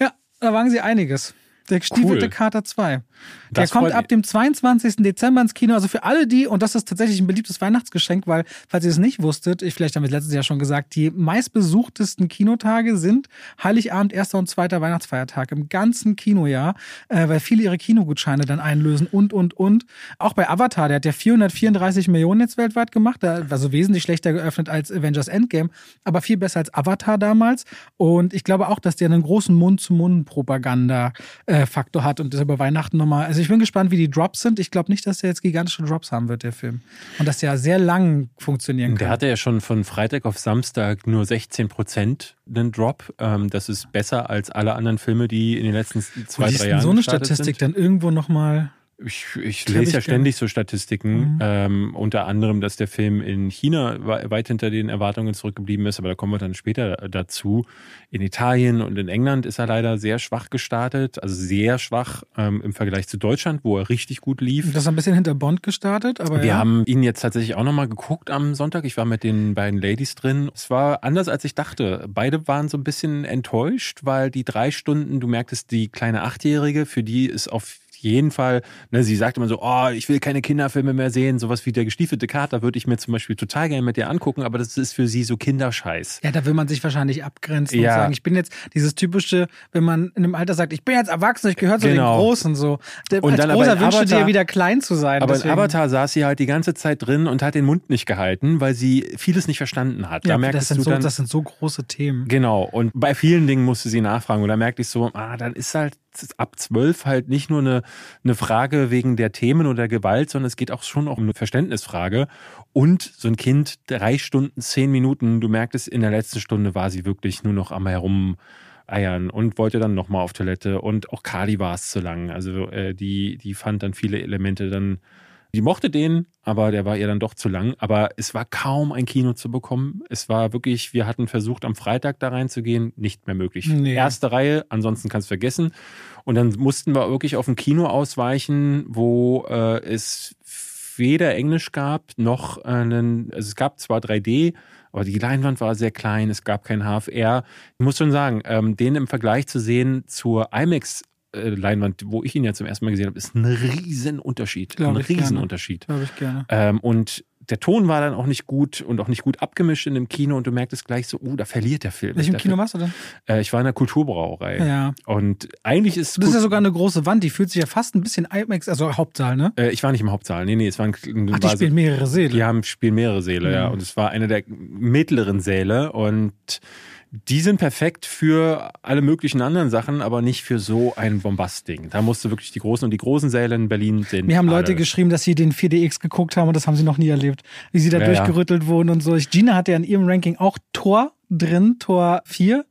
Ja, da wagen sie einiges. Der gestiefelte Cool. Kater 2. Das der kommt freut ab dem 22. Dezember ins Kino. Also für alle die, und das ist tatsächlich ein beliebtes Weihnachtsgeschenk, weil, falls ihr es nicht wusstet, ich vielleicht haben wir es letztes Jahr schon gesagt, die meistbesuchtesten Kinotage sind Heiligabend, erster und zweiter Weihnachtsfeiertag im ganzen Kinojahr, äh, weil viele ihre Kinogutscheine dann einlösen und, und, und. Auch bei Avatar, der hat ja 434 Millionen jetzt weltweit gemacht, der war so wesentlich schlechter geöffnet als Avengers Endgame, aber viel besser als Avatar damals. Und ich glaube auch, dass der einen großen Mund-zu-Mund-Propaganda-Faktor hat und das über Weihnachten nochmal. Also ich bin gespannt, wie die Drops sind. Ich glaube nicht, dass der jetzt gigantische Drops haben wird, der Film. Und dass der sehr lang funktionieren kann. Der hatte ja schon von Freitag auf Samstag nur 16 Prozent einen Drop. Ähm, das ist besser als alle anderen Filme, die in den letzten zwei, drei denn Jahren so eine Statistik sind. dann irgendwo nochmal Ich, ich lese ich ja ständig so Statistiken, Mhm. ähm, unter anderem, dass der Film in China we- weit hinter den Erwartungen zurückgeblieben ist, aber da kommen wir dann später dazu. In Italien und in England ist er leider sehr schwach gestartet, also sehr schwach ähm, im Vergleich zu Deutschland, wo er richtig gut lief. Das ist ein bisschen hinter Bond gestartet, aber Wir ja. haben ihn jetzt tatsächlich auch nochmal geguckt am Sonntag. Ich war mit den beiden Ladies drin. Es war anders, als ich dachte. Beide waren so ein bisschen enttäuscht, weil die drei Stunden, du merktest, die kleine Achtjährige, für die ist auf jeden Fall, ne, sie sagt immer so, oh, ich will keine Kinderfilme mehr sehen, sowas wie der gestiefelte Kater würde ich mir zum Beispiel total gerne mit dir angucken, aber das ist für sie so Kinderscheiß. Ja, da will man sich wahrscheinlich abgrenzen Ja. und sagen, ich bin jetzt dieses typische, wenn man in einem Alter sagt, ich bin jetzt erwachsen, ich gehöre zu Genau. den Großen so. Der, Und als dann aber Großer in wünschte dir wieder klein zu sein. Aber deswegen. in Avatar saß sie halt die ganze Zeit drin und hat den Mund nicht gehalten, weil sie vieles nicht verstanden hat. ja, da sind, du so, dann, das sind so große Themen. Genau, und bei vielen Dingen musste sie nachfragen. Und da merkte ich so, ah, dann ist halt ab zwölf halt nicht nur eine, eine Frage wegen der Themen oder Gewalt, sondern es geht auch schon um eine Verständnisfrage. Und so ein Kind, drei Stunden, zehn Minuten, du merktest, in der letzten Stunde war sie wirklich nur noch am herum eiern und wollte dann nochmal auf Toilette und auch Kali war es zu lang. Also äh, die, die fand dann viele Elemente dann, die mochte den, aber der war ihr dann doch zu lang. Aber es war kaum ein Kino zu bekommen. Es war wirklich, wir hatten versucht, am Freitag da reinzugehen, nicht mehr möglich. Nee. Erste Reihe, ansonsten kannst du vergessen. Und dann mussten wir wirklich auf ein Kino ausweichen, wo äh, es weder Englisch gab, noch einen, also es gab zwar 3D, aber die Leinwand war sehr klein, es gab kein HFR. Ich muss schon sagen, ähm, den im Vergleich zu sehen zur IMAX Leinwand, wo ich ihn ja zum ersten Mal gesehen habe, ist ein riesen Unterschied. Glaub Ein ich gerne. riesen Unterschied. Glaube ich gerne. Ähm, und der Ton war dann auch nicht gut und auch nicht gut abgemischt in dem Kino und du merktest gleich so, uh, da verliert der Film. Welchem Kino Film. warst du denn? Äh, ich war in der Kulturbrauerei. Ja. Und eigentlich ist Das ist ja sogar eine große Wand, die fühlt sich ja fast ein bisschen IMAX, also Hauptsaal, ne? äh, ich war nicht im Hauptsaal. Nee, nee, es war ein, ein Ach, die war so- spielen mehrere Säle. Die haben spielen mehrere Säle, ja. Mhm. Und es war eine der mittleren Säle und die sind perfekt für alle möglichen anderen Sachen, aber nicht für so ein Bombastding. Da musst du wirklich die großen und die großen Säle in Berlin sind. Mir haben Leute alle. geschrieben, dass sie den 4DX geguckt haben und das haben sie noch nie erlebt. Wie sie da Ja, durchgerüttelt wurden und so. Gina hatte ja in ihrem Ranking auch Tor drin, Tor 4,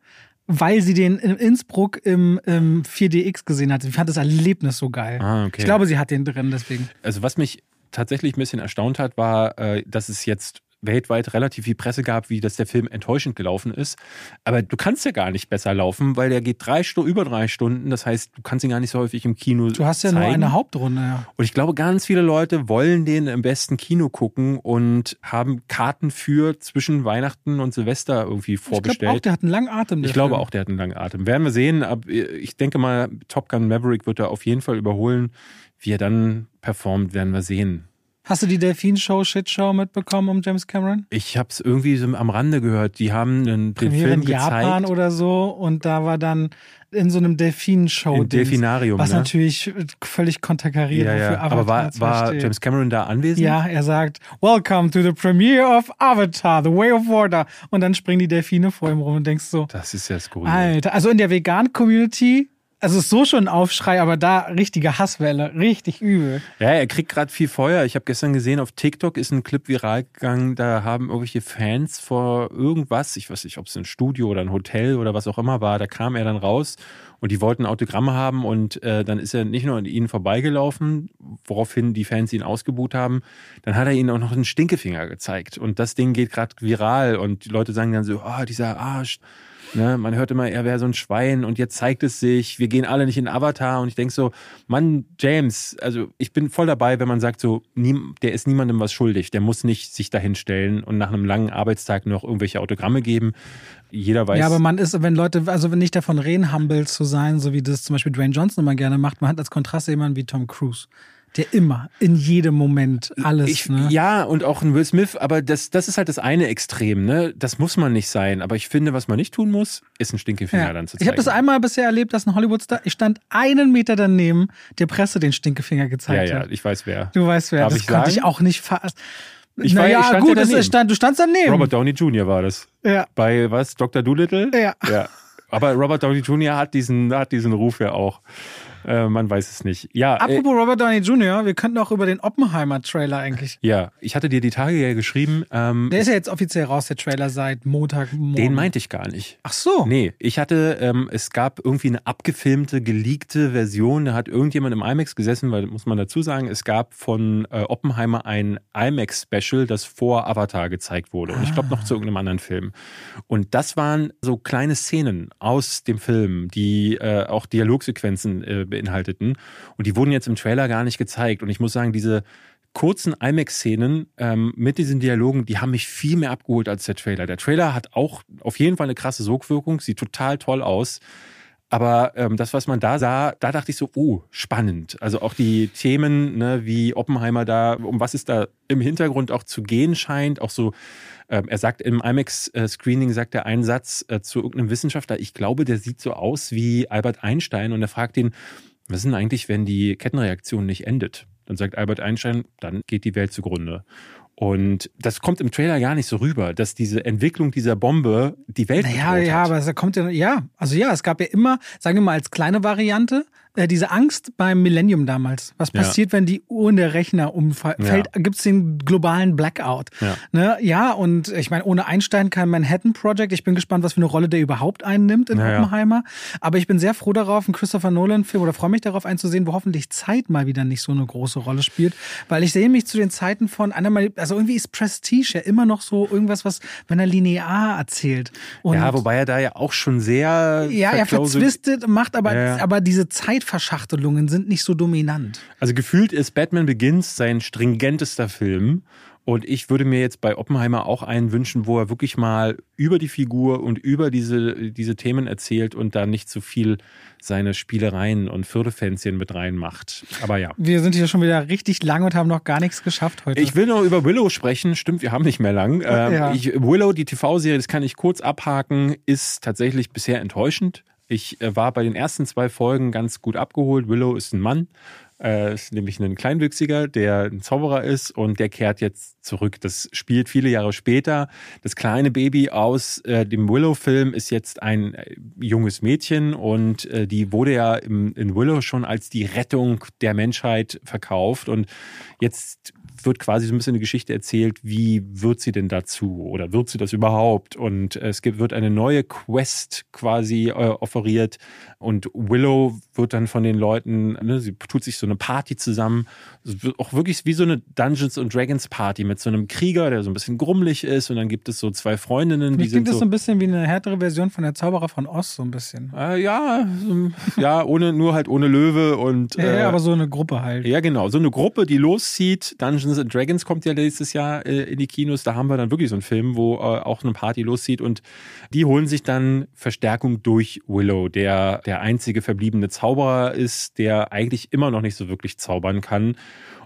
weil sie den in Innsbruck im, im 4DX gesehen hat. Sie fand das Erlebnis so geil. Ah, okay. Ich glaube, sie hat den drin, deswegen. Also was mich tatsächlich ein bisschen erstaunt hat, war, äh, dass es jetzt weltweit relativ viel Presse gab, wie dass der Film enttäuschend gelaufen ist. Aber du kannst ja gar nicht besser laufen, weil der geht drei Stunden, über drei Stunden. Das heißt, du kannst ihn gar nicht so häufig im Kino Du hast ja zeigen. nur eine Hauptrunde, ja. Und ich glaube, ganz viele Leute wollen den im besten Kino gucken und haben Karten für zwischen Weihnachten und Silvester irgendwie Ich glaube auch, vorbestellt. der hat einen langen Atem. Ich glaube Film. auch, der hat einen langen Atem. Werden wir sehen. Aber ich denke mal, Top Gun Maverick wird er auf jeden Fall überholen. Wie er dann performt, werden wir sehen. Hast du die Delfin-Show, Shit-Show mitbekommen um James Cameron? Ich habe es irgendwie so am Rande gehört. Die haben einen, den Premiere Film in Japan gezeigt. oder so und da war dann in so einem Delfin-Show. Im Delfinarium, Was ne? natürlich völlig konterkariert, ja, ja. Avatar Aber war, 2 war. James Cameron da anwesend? Ja, er sagt, Welcome to the premiere of Avatar, The Way of Water. Und dann springen die Delfine vor ihm rum und denkst so, Das ist ja skurril. Alter, also in der Vegan-Community, also ist so schon ein Aufschrei, aber da richtige Hasswelle, richtig übel. Ja, er kriegt gerade viel Feuer. Ich habe gestern gesehen, auf TikTok ist ein Clip viral gegangen. Da haben irgendwelche Fans vor irgendwas, ich weiß nicht, ob es ein Studio oder ein Hotel oder was auch immer war, da kam er dann raus und die wollten Autogramme haben und äh, dann ist er nicht nur an ihnen vorbeigelaufen, woraufhin die Fans ihn ausgebuht haben, dann hat er ihnen auch noch einen Stinkefinger gezeigt und das Ding geht gerade viral und die Leute sagen dann so, ah, dieser Arsch. Ne, man hört immer, er wäre so ein Schwein und jetzt zeigt es sich, wir gehen alle nicht in Avatar und ich denk so, Mann, James, also ich bin voll dabei, wenn man sagt so, der ist niemandem was schuldig, der muss nicht sich dahinstellen und nach einem langen Arbeitstag noch irgendwelche Autogramme geben. Jeder weiß. Ja, aber man ist, wenn Leute, also wenn nicht davon reden, humble zu sein, so wie das zum Beispiel Dwayne Johnson immer gerne macht, man hat als Kontrast jemanden wie Tom Cruise, der immer, in jedem Moment alles, ich, ne? Ja, und auch ein Will Smith, aber das, das ist halt das eine Extrem, ne? Das muss man nicht sein. Aber ich finde, was man nicht tun muss, ist ein Stinkefinger Ja. dann zu zeigen. Ich habe das einmal bisher erlebt, dass ein Hollywoodstar, ich stand einen Meter daneben, der Presse den Stinkefinger Ja, gezeigt ja, hat. ich weiß wer. Du weißt wer, Darf das ich konnte sagen? ich auch nicht fassen. Ich war- naja, ich stand ja gut, daneben. stand, du standst daneben. Robert Downey Jr. war das. ja. Bei was? Dr. Doolittle? Ja. Ja. Aber Robert Downey Jr. hat diesen, hat diesen Ruf ja auch. Äh, man weiß es nicht. Ja, äh, Apropos Robert Downey Jr., wir könnten auch über den Oppenheimer-Trailer eigentlich. ja, ich hatte dir die Tage ja geschrieben. Ähm, Der ist ja jetzt offiziell raus, der Trailer seit Montagmorgen. den meinte ich gar nicht. Ach so. Nee, ich hatte, ähm, es gab irgendwie eine abgefilmte, geleakte Version. Da hat irgendjemand im IMAX gesessen, weil, muss man dazu sagen, es gab von äh, Oppenheimer ein IMAX-Special, das vor Avatar gezeigt wurde. Und ich glaube noch zu irgendeinem anderen Film. Und das waren so kleine Szenen aus dem Film, die äh, auch Dialogsequenzen äh, beinhalteten. Und die wurden jetzt im Trailer gar nicht gezeigt. Und ich muss sagen, diese kurzen IMAX-Szenen ähm, mit diesen Dialogen, die haben mich viel mehr abgeholt als der Trailer. Der Trailer hat auch auf jeden Fall eine krasse Sogwirkung, sieht total toll aus. Aber ähm, das, was man da sah, da dachte ich so, oh, spannend. Also auch die Themen, ne, wie Oppenheimer da, um was es da im Hintergrund auch zu gehen scheint, auch so, ähm, er sagt im IMAX-Screening, sagt er einen Satz äh, zu irgendeinem Wissenschaftler, ich glaube, der sieht so aus wie Albert Einstein und er fragt ihn, was ist denn eigentlich, wenn die Kettenreaktion nicht endet? Dann sagt Albert Einstein, dann geht die Welt zugrunde. Und das kommt im Trailer gar nicht so rüber, dass diese Entwicklung dieser Bombe die Welt Naja, ja, hat. aber es kommt ja, ja, also ja, es gab ja immer, sagen wir mal als kleine Variante, äh, diese Angst beim Millennium damals. Was Ja. passiert, wenn die Uhr in der Rechner umfällt? Ja. Gibt's den globalen Blackout? Ja. Ne? ja, und ich meine, ohne Einstein kein Manhattan Project. Ich bin gespannt, was für eine Rolle der überhaupt einnimmt in Ja, ja. Oppenheimer. Aber ich bin sehr froh darauf, einen Christopher Nolan-Film oder freue mich darauf einzusehen, wo hoffentlich Zeit mal wieder nicht so eine große Rolle spielt. Weil ich sehe mich zu den Zeiten von einer meiner, also irgendwie ist Prestige ja immer noch so irgendwas, was, wenn er linear erzählt. Und ja, wobei er da ja auch schon sehr ja, er verzwistet, macht aber, Ja, ja. aber diese Zeitverschachtelungen sind nicht so dominant. Also gefühlt ist Batman Begins sein stringentester Film. Und ich würde mir jetzt bei Oppenheimer auch einen wünschen, wo er wirklich mal über die Figur und über diese, diese Themen erzählt und da nicht zu viel seine Spielereien und Firlefanzchen mit reinmacht. Aber ja. Wir sind hier schon wieder richtig lang und haben noch gar nichts geschafft heute. Ich will noch über Willow sprechen. Stimmt, wir haben nicht mehr lang. Ähm, Ja. ich, Willow, die TV-Serie, das kann ich kurz abhaken, ist tatsächlich bisher enttäuschend. Ich äh, war bei den ersten zwei Folgen ganz gut abgeholt. Willow ist ein Mann, äh, ist nämlich ein Kleinwüchsiger, der ein Zauberer ist und der kehrt jetzt zurück. Das spielt viele Jahre später. Das kleine Baby aus äh, dem Willow-Film ist jetzt ein äh, junges Mädchen und äh, die wurde ja im, in Willow schon als die Rettung der Menschheit verkauft und jetzt wird quasi so ein bisschen eine Geschichte erzählt, wie wird sie denn dazu oder wird sie das überhaupt? Und es gibt, wird eine neue Quest quasi äh, offeriert und Willow wird dann von den Leuten, ne, sie tut sich so eine Party zusammen, auch wirklich wie so eine Dungeons and Dragons Party mit so einem Krieger, der so ein bisschen grummelig ist und dann gibt es so zwei Freundinnen, die Mir sind klingt das so so ein bisschen wie eine härtere Version von der Zauberer von Oz, so ein bisschen. äh, ja, ja, ohne nur halt ohne Löwe und Ja, äh, ja, aber so eine Gruppe halt. ja, genau. So eine Gruppe, die loszieht. Dungeons and Dragons kommt ja nächstes Jahr äh, in die Kinos. Da haben wir dann wirklich so einen Film, wo äh, auch eine Party loszieht. Und die holen sich dann Verstärkung durch Willow, der der einzige verbliebene Zauberer ist, der eigentlich immer noch nicht so wirklich zaubern kann.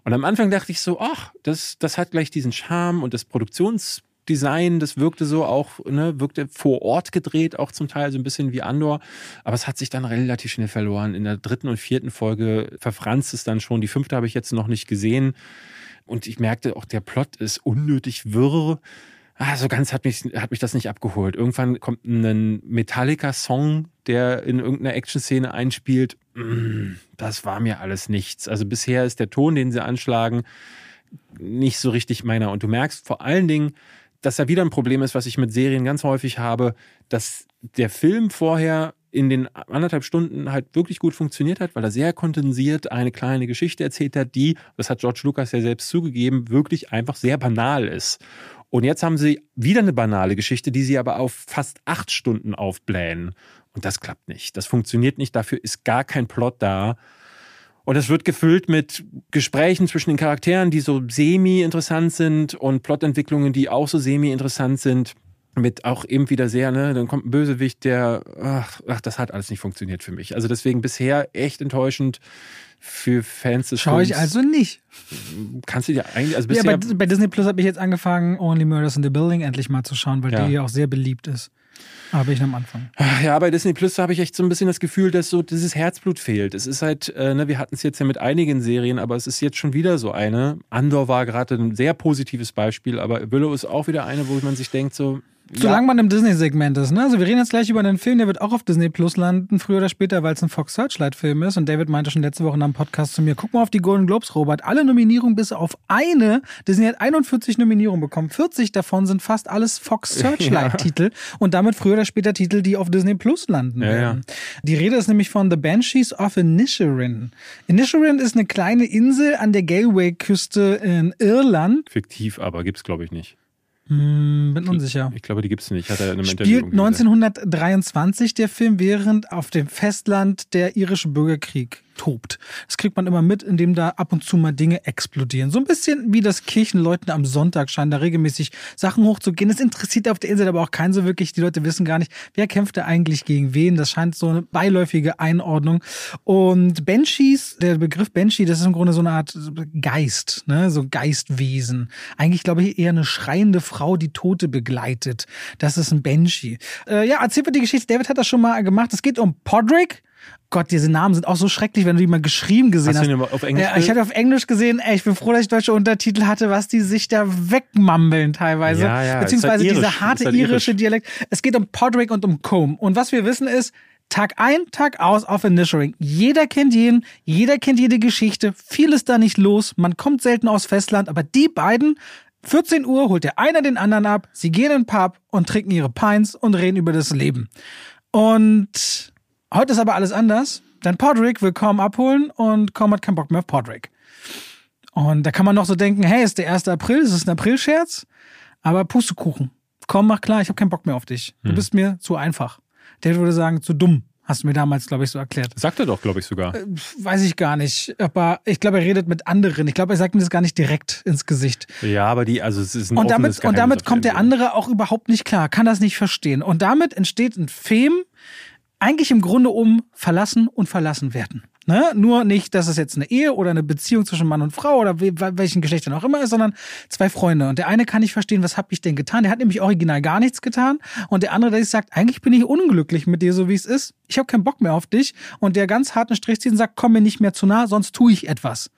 Und am Anfang dachte ich so, ach, das, das hat gleich diesen Charme und das Produktionsdesign, das wirkte so auch, ne, wirkte vor Ort gedreht, auch zum Teil so ein bisschen wie Andor. Aber es hat sich dann relativ schnell verloren. In der dritten und vierten Folge verfranst es dann schon. Die fünfte habe ich jetzt noch nicht gesehen. Und ich merkte auch, der Plot ist unnötig wirr. Ah, so ganz hat mich, hat mich das nicht abgeholt. Irgendwann kommt ein Metallica-Song, der in irgendeiner Action-Szene einspielt. Mm, Das war mir alles nichts. Also bisher ist der Ton, den sie anschlagen, nicht so richtig meiner. Und du merkst vor allen Dingen, dass da wieder ein Problem ist, was ich mit Serien ganz häufig habe, dass der Film vorher in den anderthalb Stunden halt wirklich gut funktioniert hat, weil er sehr kondensiert eine kleine Geschichte erzählt hat, die, das hat George Lucas ja selbst zugegeben, wirklich einfach sehr banal ist. Und jetzt haben sie wieder eine banale Geschichte, die sie aber auf fast acht Stunden aufblähen. Und das klappt nicht. Das funktioniert nicht. Dafür ist gar kein Plot da. Und es wird gefüllt mit Gesprächen zwischen den Charakteren, die so semi-interessant sind und Plotentwicklungen, die auch so semi-interessant sind. Mit auch eben wieder sehr, ne, dann kommt ein Bösewicht, der, ach, ach, das hat alles nicht funktioniert für mich. Also deswegen bisher echt enttäuschend für Fans des Schaue ich also nicht. Kannst du dir eigentlich, also Ja, bisher, bei, bei Disney Plus habe ich jetzt angefangen, Only Murders in the Building endlich mal zu schauen, weil Ja. die ja auch sehr beliebt ist. Aber ich am Anfang. Ja, bei Disney Plus habe ich echt so ein bisschen das Gefühl, dass so dieses Herzblut fehlt. Es ist halt, äh, ne, wir hatten es jetzt ja mit einigen Serien, aber es ist jetzt schon wieder so eine. Andor war gerade ein sehr positives Beispiel, aber Willow ist auch wieder eine, wo man sich denkt, so, Solange man im Disney-Segment ist. Ne? Also wir reden jetzt gleich über einen Film, der wird auch auf Disney Plus landen, früher oder später, weil es ein Fox Searchlight-Film ist. Und David meinte schon letzte Woche in einem Podcast zu mir, guck mal auf die Golden Globes, Robert. Alle Nominierungen bis auf eine. Disney hat 41 Nominierungen bekommen. 40 davon sind fast alles Fox Searchlight-Titel. Ja. Und damit früher oder später Titel, die auf Disney Plus landen ja, werden. Ja. Die Rede ist nämlich von The Banshees of Inisherin. Inisherin ist eine kleine Insel an der Galway-Küste in Irland. Fiktiv, aber gibt's glaube ich nicht. Hm, bin unsicher. Ich glaube, die gibt es nicht. Hat er in Spielt 1923 der Film, während auf dem Festland der irische Bürgerkrieg tobt. Das kriegt man immer mit, indem da ab und zu mal Dinge explodieren. So ein bisschen wie das Kirchenleuten am Sonntag scheinen da regelmäßig Sachen hochzugehen. Das interessiert auf der Insel aber auch keinen so wirklich. Die Leute wissen gar nicht, wer kämpft da eigentlich gegen wen. Das scheint so eine beiläufige Einordnung. Und Banshees, der Begriff Banshee, das ist im Grunde so eine Art Geist, ne? so Geistwesen. Eigentlich glaube ich eher eine schreiende Frau, die Tote begleitet. Das ist ein Banshee. Äh, ja, erzähl mir die Geschichte. David hat das schon mal gemacht. Es geht um Podrick. Gott, diese Namen sind auch so schrecklich, wenn du die mal geschrieben gesehen hast. hast. Du auf Englisch ja, ich hatte auf Englisch gesehen, ey, ich bin froh, dass ich deutsche Untertitel hatte, was die sich da wegmambeln teilweise. Ja, ja, Beziehungsweise halt dieser harte halt irische Dialekt. Es geht um Podrick und um Combe. Und was wir wissen ist, Tag ein, Tag aus auf Initiating. Jeder kennt jeden, jeder kennt jede Geschichte, viel ist da nicht los, man kommt selten aus Festland, aber die beiden 14 Uhr holt der eine den anderen ab, sie gehen in den Pub und trinken ihre Pints und reden über das Leben. Und Heute ist aber alles anders, denn Podrick will kaum abholen und kaum hat keinen Bock mehr auf Podrick. Und da kann man noch so denken, hey, ist der 1. April, ist es ein Aprilscherz? Aber Pustekuchen. Komm, mach klar, ich habe keinen Bock mehr auf dich. Du hm. bist mir zu einfach. Der würde sagen, zu dumm. Hast du mir damals, glaube ich, so erklärt. Sagt er doch, glaube ich, sogar. Äh, weiß ich gar nicht. Aber ich glaube, er redet mit anderen. Ich glaube, er sagt mir das gar nicht direkt ins Gesicht. Ja, aber die, also es ist ein Und damit, und damit kommt der andere auch überhaupt nicht klar, kann das nicht verstehen. Und damit entsteht ein Film, eigentlich im Grunde um verlassen und verlassen werden. Ne? Nur nicht, dass es jetzt eine Ehe oder eine Beziehung zwischen Mann und Frau oder welchen Geschlechtern auch immer ist, sondern zwei Freunde. Und der eine kann nicht verstehen, was habe ich denn getan? Der hat nämlich original gar nichts getan. Und der andere, der sagt, eigentlich bin ich unglücklich mit dir, so wie es ist. Ich habe keinen Bock mehr auf dich. Und der ganz harten Strich zieht und sagt, komm mir nicht mehr zu nah, sonst tue ich etwas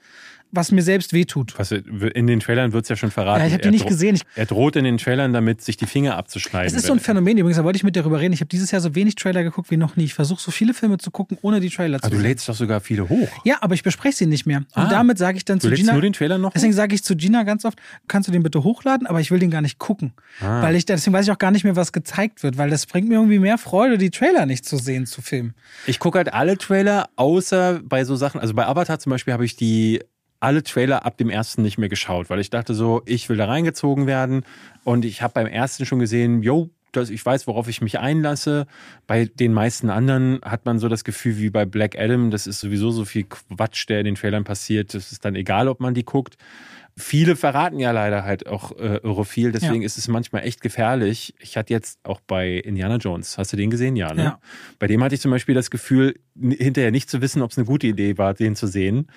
was mir selbst wehtut. Was, in den Trailern wird es ja schon verraten. Ja, ich habe die nicht gesehen. Er droht in den Trailern damit, sich die Finger abzuschneiden. Es ist so ein Phänomen übrigens, da wollte ich mit dir darüber reden. Ich habe dieses Jahr so wenig Trailer geguckt wie noch nie. Ich versuche so viele Filme zu gucken, ohne die Trailer zu Aber du lädst doch sogar viele hoch. Ja, aber ich bespreche sie nicht mehr. Und ah, damit sage ich dann zu du Gina. nur den Trailer noch? Deswegen sage ich zu Gina ganz oft, kannst du den bitte hochladen, aber ich will den gar nicht gucken. Ah. Weil ich, deswegen weiß ich auch gar nicht mehr, was gezeigt wird, weil das bringt mir irgendwie mehr Freude, die Trailer nicht zu sehen, zu filmen. Ich gucke halt alle Trailer, außer bei so Sachen, also bei Avatar zum Beispiel habe ich die alle Trailer ab dem ersten nicht mehr geschaut, weil ich dachte so, ich will da reingezogen werden und ich habe beim ersten schon gesehen, yo, das, ich weiß, worauf ich mich einlasse. Bei den meisten anderen hat man so das Gefühl wie bei Black Adam, das ist sowieso so viel Quatsch, der in den Trailern passiert. Das ist dann egal, ob man die guckt. Viele verraten ja leider halt auch äh, irre viel, deswegen ja. ist es manchmal echt gefährlich. Ich hatte jetzt auch bei Indiana Jones, hast du den gesehen? Ja, ne? Ja. Bei dem hatte ich zum Beispiel das Gefühl, hinterher nicht zu wissen, ob es eine gute Idee war, den zu sehen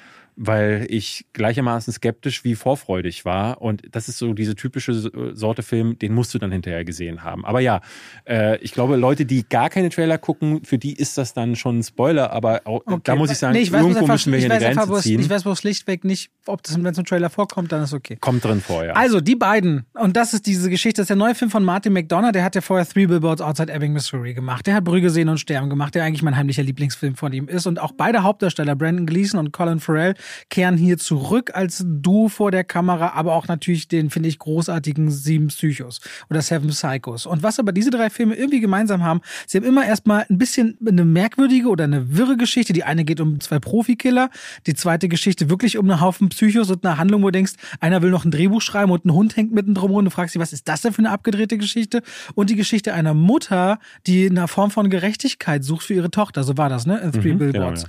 weil ich gleichermaßen skeptisch wie vorfreudig war. Und das ist so diese typische Sorte Film, den musst du dann hinterher gesehen haben. Aber ja, äh, ich glaube, Leute, die gar keine Trailer gucken, für die ist das dann schon ein Spoiler. Aber auch, okay. da muss ich sagen, nee, ich weiß, irgendwo müssen wir hier eine Grenze einfach, ziehen. Ich weiß, wo es schlichtweg nicht, ob das, wenn es im Trailer vorkommt, dann ist okay. Kommt drin vor, ja. Also, die beiden, und das ist diese Geschichte, das ist der neue Film von Martin McDonough, der hat ja vorher Three Billboards Outside Ebbing, Missouri gemacht. Der hat Brügge sehen und sterben gemacht, der eigentlich mein heimlicher Lieblingsfilm von ihm ist. Und auch beide Hauptdarsteller, Brandon Gleason und Colin Farrell, kehren hier zu zurück als Duo vor der Kamera, aber auch natürlich den, finde ich, großartigen Sieben Psychos oder Seven Psychos. Und was aber diese drei Filme irgendwie gemeinsam haben, sie haben immer erstmal ein bisschen eine merkwürdige oder eine wirre Geschichte. Die eine geht um zwei Profikiller, die zweite Geschichte wirklich um einen Haufen Psychos und eine Handlung, wo du denkst, einer will noch ein Drehbuch schreiben und ein Hund hängt mitten drum und du fragst dich, was ist das denn für eine abgedrehte Geschichte? Und die Geschichte einer Mutter, die eine Form von Gerechtigkeit sucht für ihre Tochter. So war das, ne? In Three mhm, Billboards.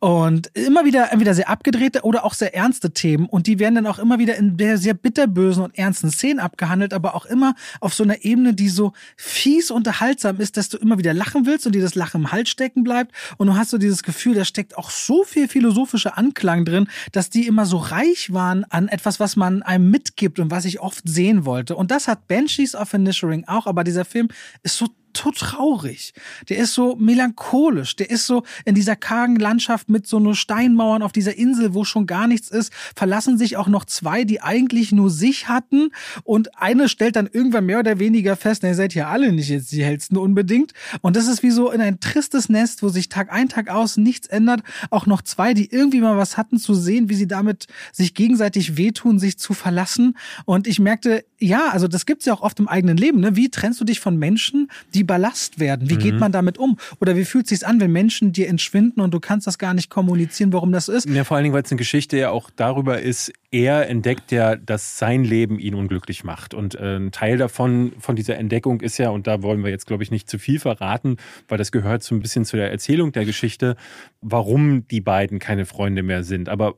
Genau, ja. Und immer wieder entweder sehr abgedrehte oder auch sehr ernste Themen und die werden dann auch immer wieder in der sehr bitterbösen und ernsten Szenen abgehandelt, aber auch immer auf so einer Ebene, die so fies unterhaltsam ist, dass du immer wieder lachen willst und dir das Lachen im Hals stecken bleibt und du hast so dieses Gefühl, da steckt auch so viel philosophischer Anklang drin, dass die immer so reich waren an etwas, was man einem mitgibt und was ich oft sehen wollte. Und das hat Banshees of Inisherin auch, aber dieser Film ist so so traurig. Der ist so melancholisch. Der ist so in dieser kargen Landschaft mit so nur Steinmauern auf dieser Insel, wo schon gar nichts ist, verlassen sich auch noch zwei, die eigentlich nur sich hatten. Und eine stellt dann irgendwann mehr oder weniger fest, na, ihr seid ja alle nicht jetzt die hellsten unbedingt. Und das ist wie so in ein tristes Nest, wo sich Tag ein, Tag aus nichts ändert. Auch noch zwei, die irgendwie mal was hatten, zu sehen, wie sie damit sich gegenseitig wehtun, sich zu verlassen. Und ich merkte, ja, also das gibt's ja auch oft im eigenen Leben. Ne? Wie trennst du dich von Menschen, die Ballast werden? Wie mhm. geht man damit um? Oder wie fühlt sich's an, wenn Menschen dir entschwinden und du kannst das gar nicht kommunizieren, warum das ist? Ja, vor allen Dingen, weil es eine Geschichte ja auch darüber ist, er entdeckt ja, dass sein Leben ihn unglücklich macht. Und äh, ein Teil davon, von dieser Entdeckung ist ja, und da wollen wir jetzt, glaube ich, nicht zu viel verraten, weil das gehört so ein bisschen zu der Erzählung der Geschichte, warum die beiden keine Freunde mehr sind. Aber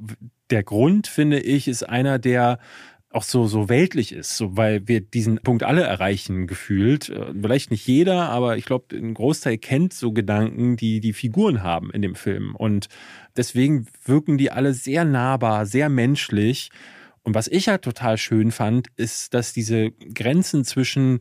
der Grund, finde ich, ist einer, der auch so, so weltlich ist, so, weil wir diesen Punkt alle erreichen gefühlt. Äh, vielleicht nicht jeder, aber ich glaube, ein Großteil kennt so Gedanken, die die Figuren haben in dem Film. Und deswegen wirken die alle sehr nahbar, sehr menschlich. Und was ich halt total schön fand, ist, dass diese Grenzen zwischen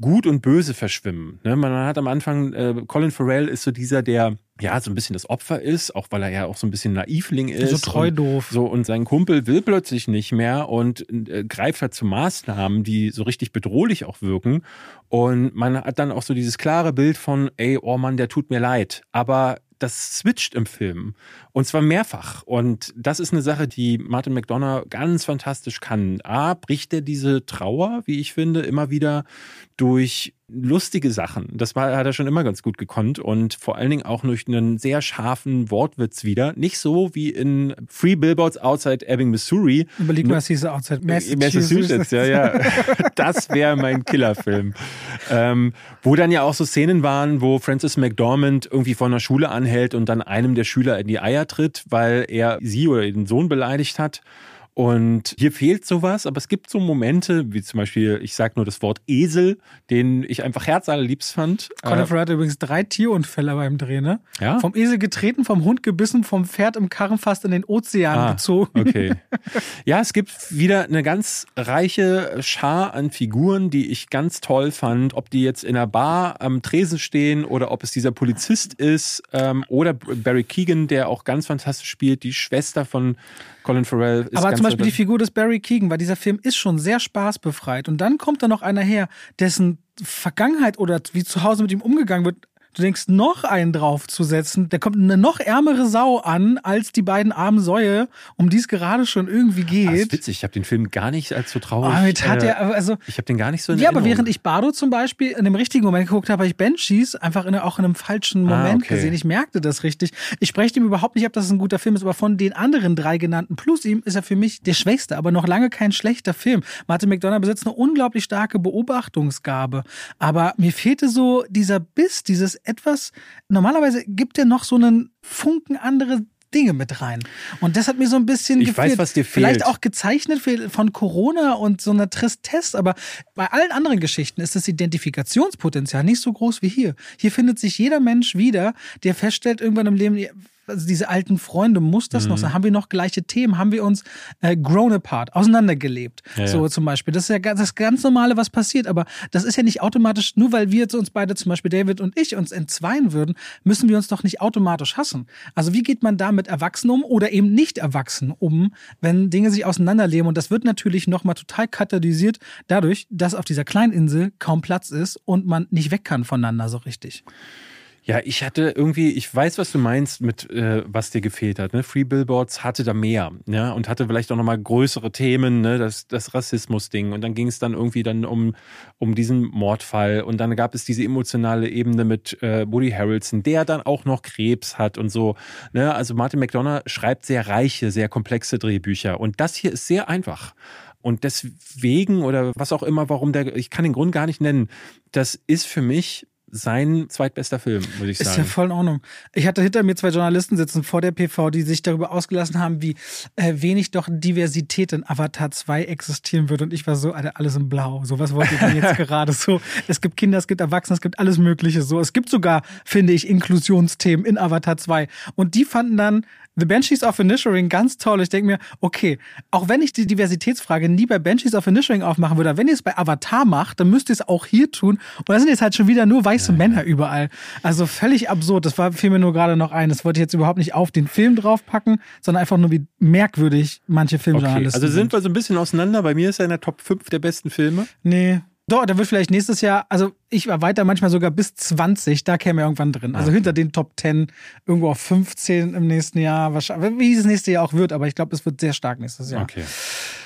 Gut und Böse verschwimmen. Ne? Man hat am Anfang, äh, Colin Farrell ist so dieser, der ja so ein bisschen das Opfer ist, auch weil er ja auch so ein bisschen Naivling ist. So treu und, doof. So, und sein Kumpel will plötzlich nicht mehr und äh, greift halt zu Maßnahmen, die so richtig bedrohlich auch wirken. Und man hat dann auch so dieses klare Bild von, ey, oh Mann, der tut mir leid. Aber das switcht im Film. Und zwar mehrfach. Und das ist eine Sache, die Martin McDonough ganz fantastisch kann. A, bricht er diese Trauer, wie ich finde, immer wieder durch lustige Sachen. Das war, hat er schon immer ganz gut gekonnt und vor allen Dingen auch durch einen sehr scharfen Wortwitz wieder. Nicht so wie in Free Billboards Outside Ebbing, Missouri. Überleg mal, was hieß Outside Massachusetts. Massachusetts, ja, ja. Das wäre mein Killerfilm. ähm, wo dann ja auch so Szenen waren, wo Francis McDormand irgendwie von der Schule anhält und dann einem der Schüler in die Eier tritt, weil er sie oder den Sohn beleidigt hat. Und hier fehlt sowas, aber es gibt so Momente, wie zum Beispiel, ich sage nur das Wort Esel, den ich einfach herzallerliebst fand. Conor Farrar hat übrigens drei Tierunfälle beim Dreh, ne? Ja? Vom Esel getreten, vom Hund gebissen, vom Pferd im Karren fast in den Ozean ah, gezogen. Okay. Ja, es gibt wieder eine ganz reiche Schar an Figuren, die ich ganz toll fand. Ob die jetzt in einer Bar am Tresen stehen oder ob es dieser Polizist ist ähm, oder Barry Keegan, der auch ganz fantastisch spielt, die Schwester von Colin Farrell ist Aber zum Beispiel die Figur des Barry Keegan, weil dieser Film ist schon sehr spaßbefreit. Und dann kommt da noch einer her, dessen Vergangenheit oder wie zu Hause mit ihm umgegangen wird, Du denkst, noch einen draufzusetzen, da kommt eine noch ärmere Sau an als die beiden armen Säue, um die es gerade schon irgendwie geht. Das ist witzig, ich habe den Film gar nicht als so traurig. Damit hat äh, er, also, ich habe den gar nicht so in Ja, aber während ich Bardo zum Beispiel in dem richtigen Moment geguckt habe, habe ich Banshees einfach in, auch in einem falschen ah, Moment ah, okay. gesehen. Ich merkte das richtig. Ich spreche dem überhaupt nicht ab, dass es ein guter Film ist, aber von den anderen drei genannten plus ihm ist er für mich der schwächste, aber noch lange kein schlechter Film. Martin McDonough besitzt eine unglaublich starke Beobachtungsgabe, aber mir fehlte so dieser Biss, dieses etwas, normalerweise gibt er noch so einen Funken andere Dinge mit rein. Und das hat mir so ein bisschen ich gefehlt. Weiß, was dir fehlt. Vielleicht auch gezeichnet von Corona und so einer Tristesse, aber bei allen anderen Geschichten ist das Identifikationspotenzial nicht so groß wie hier. Hier findet sich jeder Mensch wieder, der feststellt irgendwann im Leben, also diese alten Freunde, muss das mhm. noch sein? Haben wir noch gleiche Themen? Haben wir uns äh, grown apart, auseinandergelebt? Ja, so ja. zum Beispiel. Das ist ja das ganz Normale, was passiert. Aber das ist ja nicht automatisch, nur weil wir uns beide, zum Beispiel David und ich, uns entzweien würden, müssen wir uns doch nicht automatisch hassen. Also wie geht man da mit Erwachsenen um oder eben nicht erwachsen um, wenn Dinge sich auseinanderleben? Und das wird natürlich nochmal total katalysiert dadurch, dass auf dieser kleinen Insel kaum Platz ist und man nicht weg kann voneinander so richtig. Ja, ich hatte irgendwie, ich weiß, was du meinst mit, äh, was dir gefehlt hat. Ne? Free Billboards hatte da mehr, ja, und hatte vielleicht auch nochmal größere Themen, ne, das, das Rassismus-Ding. Und dann ging es dann irgendwie dann um, um diesen Mordfall. Und dann gab es diese emotionale Ebene mit äh, Woody Harrelson, der dann auch noch Krebs hat und so. Ne? Also Martin McDonough schreibt sehr reiche, sehr komplexe Drehbücher. Und das hier ist sehr einfach. Und deswegen oder was auch immer, warum der, ich kann den Grund gar nicht nennen, das ist für mich sein zweitbester Film, muss ich sagen. Ist ja voll in Ordnung. Ich hatte hinter mir zwei Journalisten sitzen vor der PV, die sich darüber ausgelassen haben, wie äh, wenig doch Diversität in Avatar 2 existieren wird. Und ich war so, Alter, alles in Blau. So, was wollte ich denn jetzt gerade so? Es gibt Kinder, es gibt Erwachsene, es gibt alles Mögliche. So, es gibt sogar, finde ich, Inklusionsthemen in Avatar 2. Und die fanden dann The Banshees of Inisherin ganz toll. Ich denke mir, okay, auch wenn ich die Diversitätsfrage nie bei Banshees of Inisherin aufmachen würde, wenn ihr es bei Avatar macht, dann müsst ihr es auch hier tun. Und das sind jetzt halt schon wieder nur weiße ja, Männer überall. Also völlig absurd. Das war, fiel mir nur gerade noch ein. Das wollte ich jetzt überhaupt nicht auf den Film draufpacken, sondern einfach nur, wie merkwürdig manche Filmjournalisten okay, Also sind wir so ein bisschen auseinander. Bei mir ist er in der Top 5 der besten Filme. Nee, doch, da wird vielleicht nächstes Jahr, also ich erweitere manchmal sogar bis 20, da käme irgendwann drin. Also okay. hinter den Top 10, irgendwo auf 15 im nächsten Jahr, wahrscheinlich, wie es nächste Jahr auch wird, aber ich glaube, es wird sehr stark nächstes Jahr. Okay.